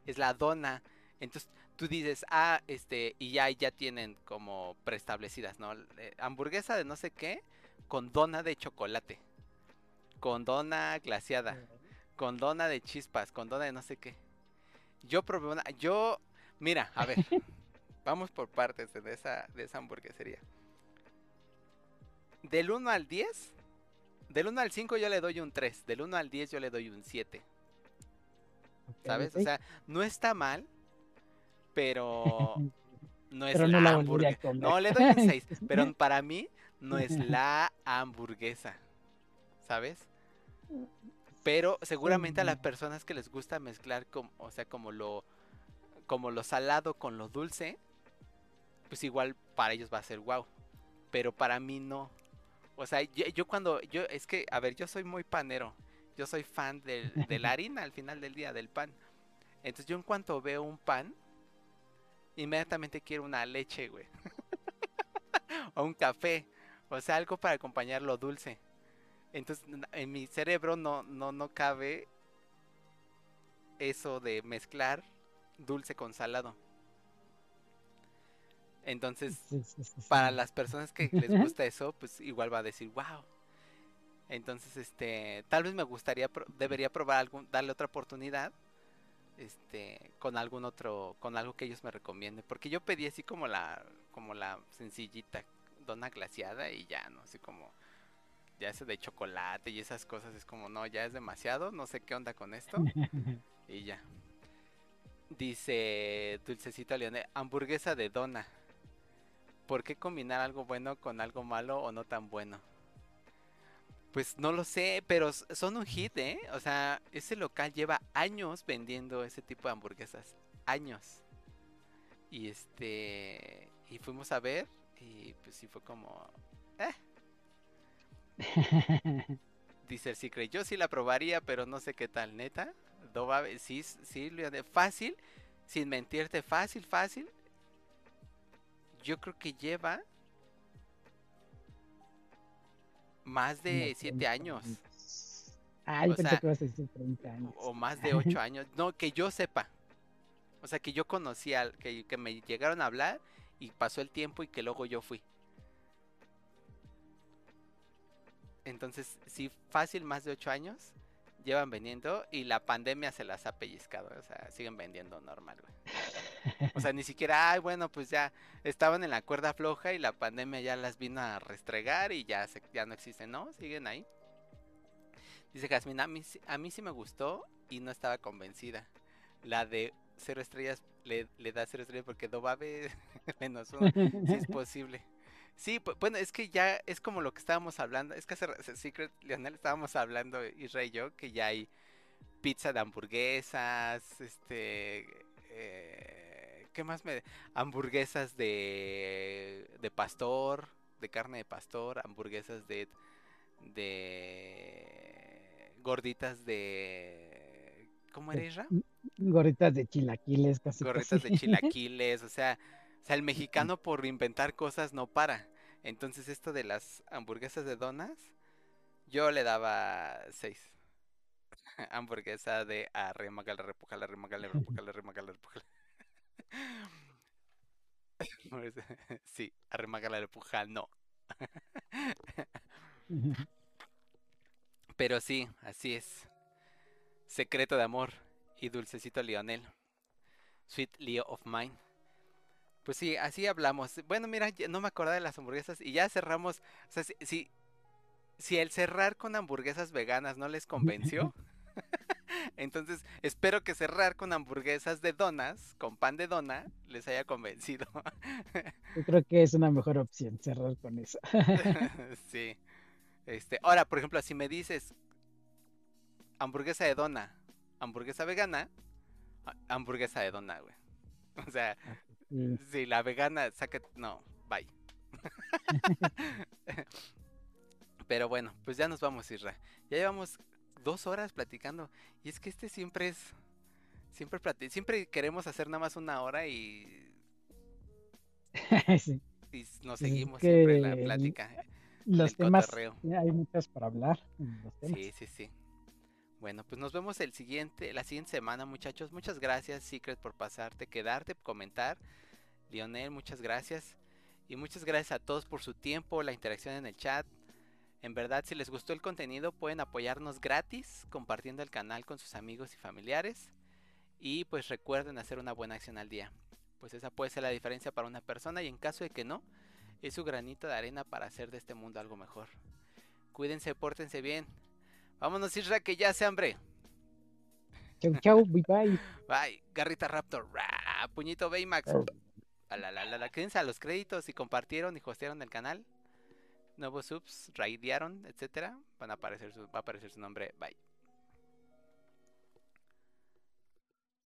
es la dona. Entonces tú dices, ah, este, y ya, ya tienen como preestablecidas, ¿no? Eh, hamburguesa de no sé qué, con dona de chocolate, con dona glaseada, con dona de chispas, con dona de no sé qué. Yo probé una, yo, mira, a ver, vamos por partes de esa, de esa hamburguesería. Del 1 al 10, del 1 al 5 yo le doy un 3, del 1 al 10 yo le doy un 7. Ok, ¿Sabes? O sea, no está mal, pero no es Pero no la hamburguesa. No, le doy un 6, pero para mí no es la hamburguesa. ¿Sabes? Pero seguramente a las personas que les gusta mezclar, com- o sea, como lo como lo salado con lo dulce, pues igual para ellos va a ser wow. Pero para mí no. O sea, yo, yo cuando, yo, es que, a ver, yo soy muy panero. Yo soy fan del, de la harina al final del día, del pan. Entonces yo en cuanto veo un pan, inmediatamente quiero una leche, güey. o un café. O sea, algo para acompañar lo dulce. Entonces en mi cerebro no, no, no cabe eso de mezclar dulce con salado. Entonces, Sí, sí, sí, para las personas que les gusta eso, pues igual va a decir, wow. Entonces, este, tal vez me gustaría, debería probar algún, darle otra oportunidad, este, con algún otro, con algo que ellos me recomienden, porque yo pedí así como la, como la sencillita, dona glaciada y ya, no, así como, ya ese de chocolate y esas cosas es como, no, ya es demasiado, no sé qué onda con esto y ya. Dice Dulcecito Leone, hamburguesa de dona. ¿Por qué combinar algo bueno con algo malo o no tan bueno? Pues no lo sé, pero son un hit, ¿eh? O sea, ese local lleva años vendiendo ese tipo de hamburguesas. Años. Y este. Y fuimos a ver. Y pues sí fue como. Eh. Dice el Secret. Yo sí la probaría, pero no sé qué tal, neta. No va a- sí, sí, fácil. Sin mentirte, fácil, fácil. Yo creo que lleva más de Unos 7 30 años. Ah, yo O pensé sea, que ibas a decir 30 años. O más de 8 años. No, que yo sepa. O sea, que yo conocía, que, que me llegaron a hablar y pasó el tiempo y que luego yo fui. Entonces, sí, fácil, más de 8 años llevan vendiendo y la pandemia se las ha pellizcado. O sea, siguen vendiendo normal, güey. O sea, ni siquiera, ay, bueno, pues ya estaban en la cuerda floja y la pandemia ya las vino a restregar y ya, se- ya no existen, ¿no? Siguen ahí. Dice Jasmine, a mí, a mí sí me gustó y no estaba convencida. La de cero estrellas le, le da cero estrellas porque Dobabe menos uno. Sí es posible. Sí, bueno, es que ya es como lo que estábamos hablando. Es que hace Secret, Leonel, estábamos hablando, Israel y yo, que ya hay pizza de hamburguesas, este... eh, ¿Qué más me...? Hamburguesas de, de pastor, de carne de pastor, hamburguesas de... de... gorditas de... ¿Cómo era, Isra? Gorritas de chilaquiles, casi. gorritas de chilaquiles, o sea, o sea, el mexicano por inventar cosas no para. Entonces esto de las hamburguesas de donas, yo le daba seis. Hamburguesa de arremagala, repújala, remagala, repújala, remagala, repújala. Sí, arremagala, repújala, no. Pero sí, así es. Secreto de amor y dulcecito Lionel. Sweet Leo of Mine. Pues sí, así hablamos. Bueno, mira, no me acordaba de las hamburguesas y ya cerramos. O sea, si, si, si el cerrar con hamburguesas veganas no les convenció, entonces espero que cerrar con hamburguesas de donas, con pan de dona, les haya convencido. Yo creo que es una mejor opción cerrar con eso. sí. Este, ahora, por ejemplo, si me dices hamburguesa de dona, hamburguesa vegana, ha- hamburguesa de dona, güey. O sea, Sí. si la vegana saca, no, bye. Pero bueno, pues ya nos vamos, Isra. Ya llevamos dos horas platicando. Y es que este siempre es. Siempre plati- siempre queremos hacer nada más una hora y, Sí. y nos es seguimos siempre en la plática. Los temas, cotorreo. hay muchos para hablar. en los temas. Sí, sí, sí. Bueno, pues nos vemos el siguiente, la siguiente semana, muchachos. Muchas gracias, Secret, por pasarte, quedarte, comentar. Lionel, muchas gracias. Y muchas gracias a todos por su tiempo, la interacción en el chat. En verdad, si les gustó el contenido, pueden apoyarnos gratis compartiendo el canal con sus amigos y familiares. Y pues recuerden hacer una buena acción al día. Pues esa puede ser la diferencia para una persona y en caso de que no, es su granito de arena para hacer de este mundo algo mejor. Cuídense, pórtense bien. Vámonos, Isra, que ya se hambre. Chau, chau, bye bye. Bye. Garrita Raptor. Ra, Puñito Baymax. A la, la, la, la. Quédense a los créditos y compartieron y hostearon el canal. Nuevos subs, raidearon, etcétera. Van a aparecer su, va a aparecer su nombre. Bye.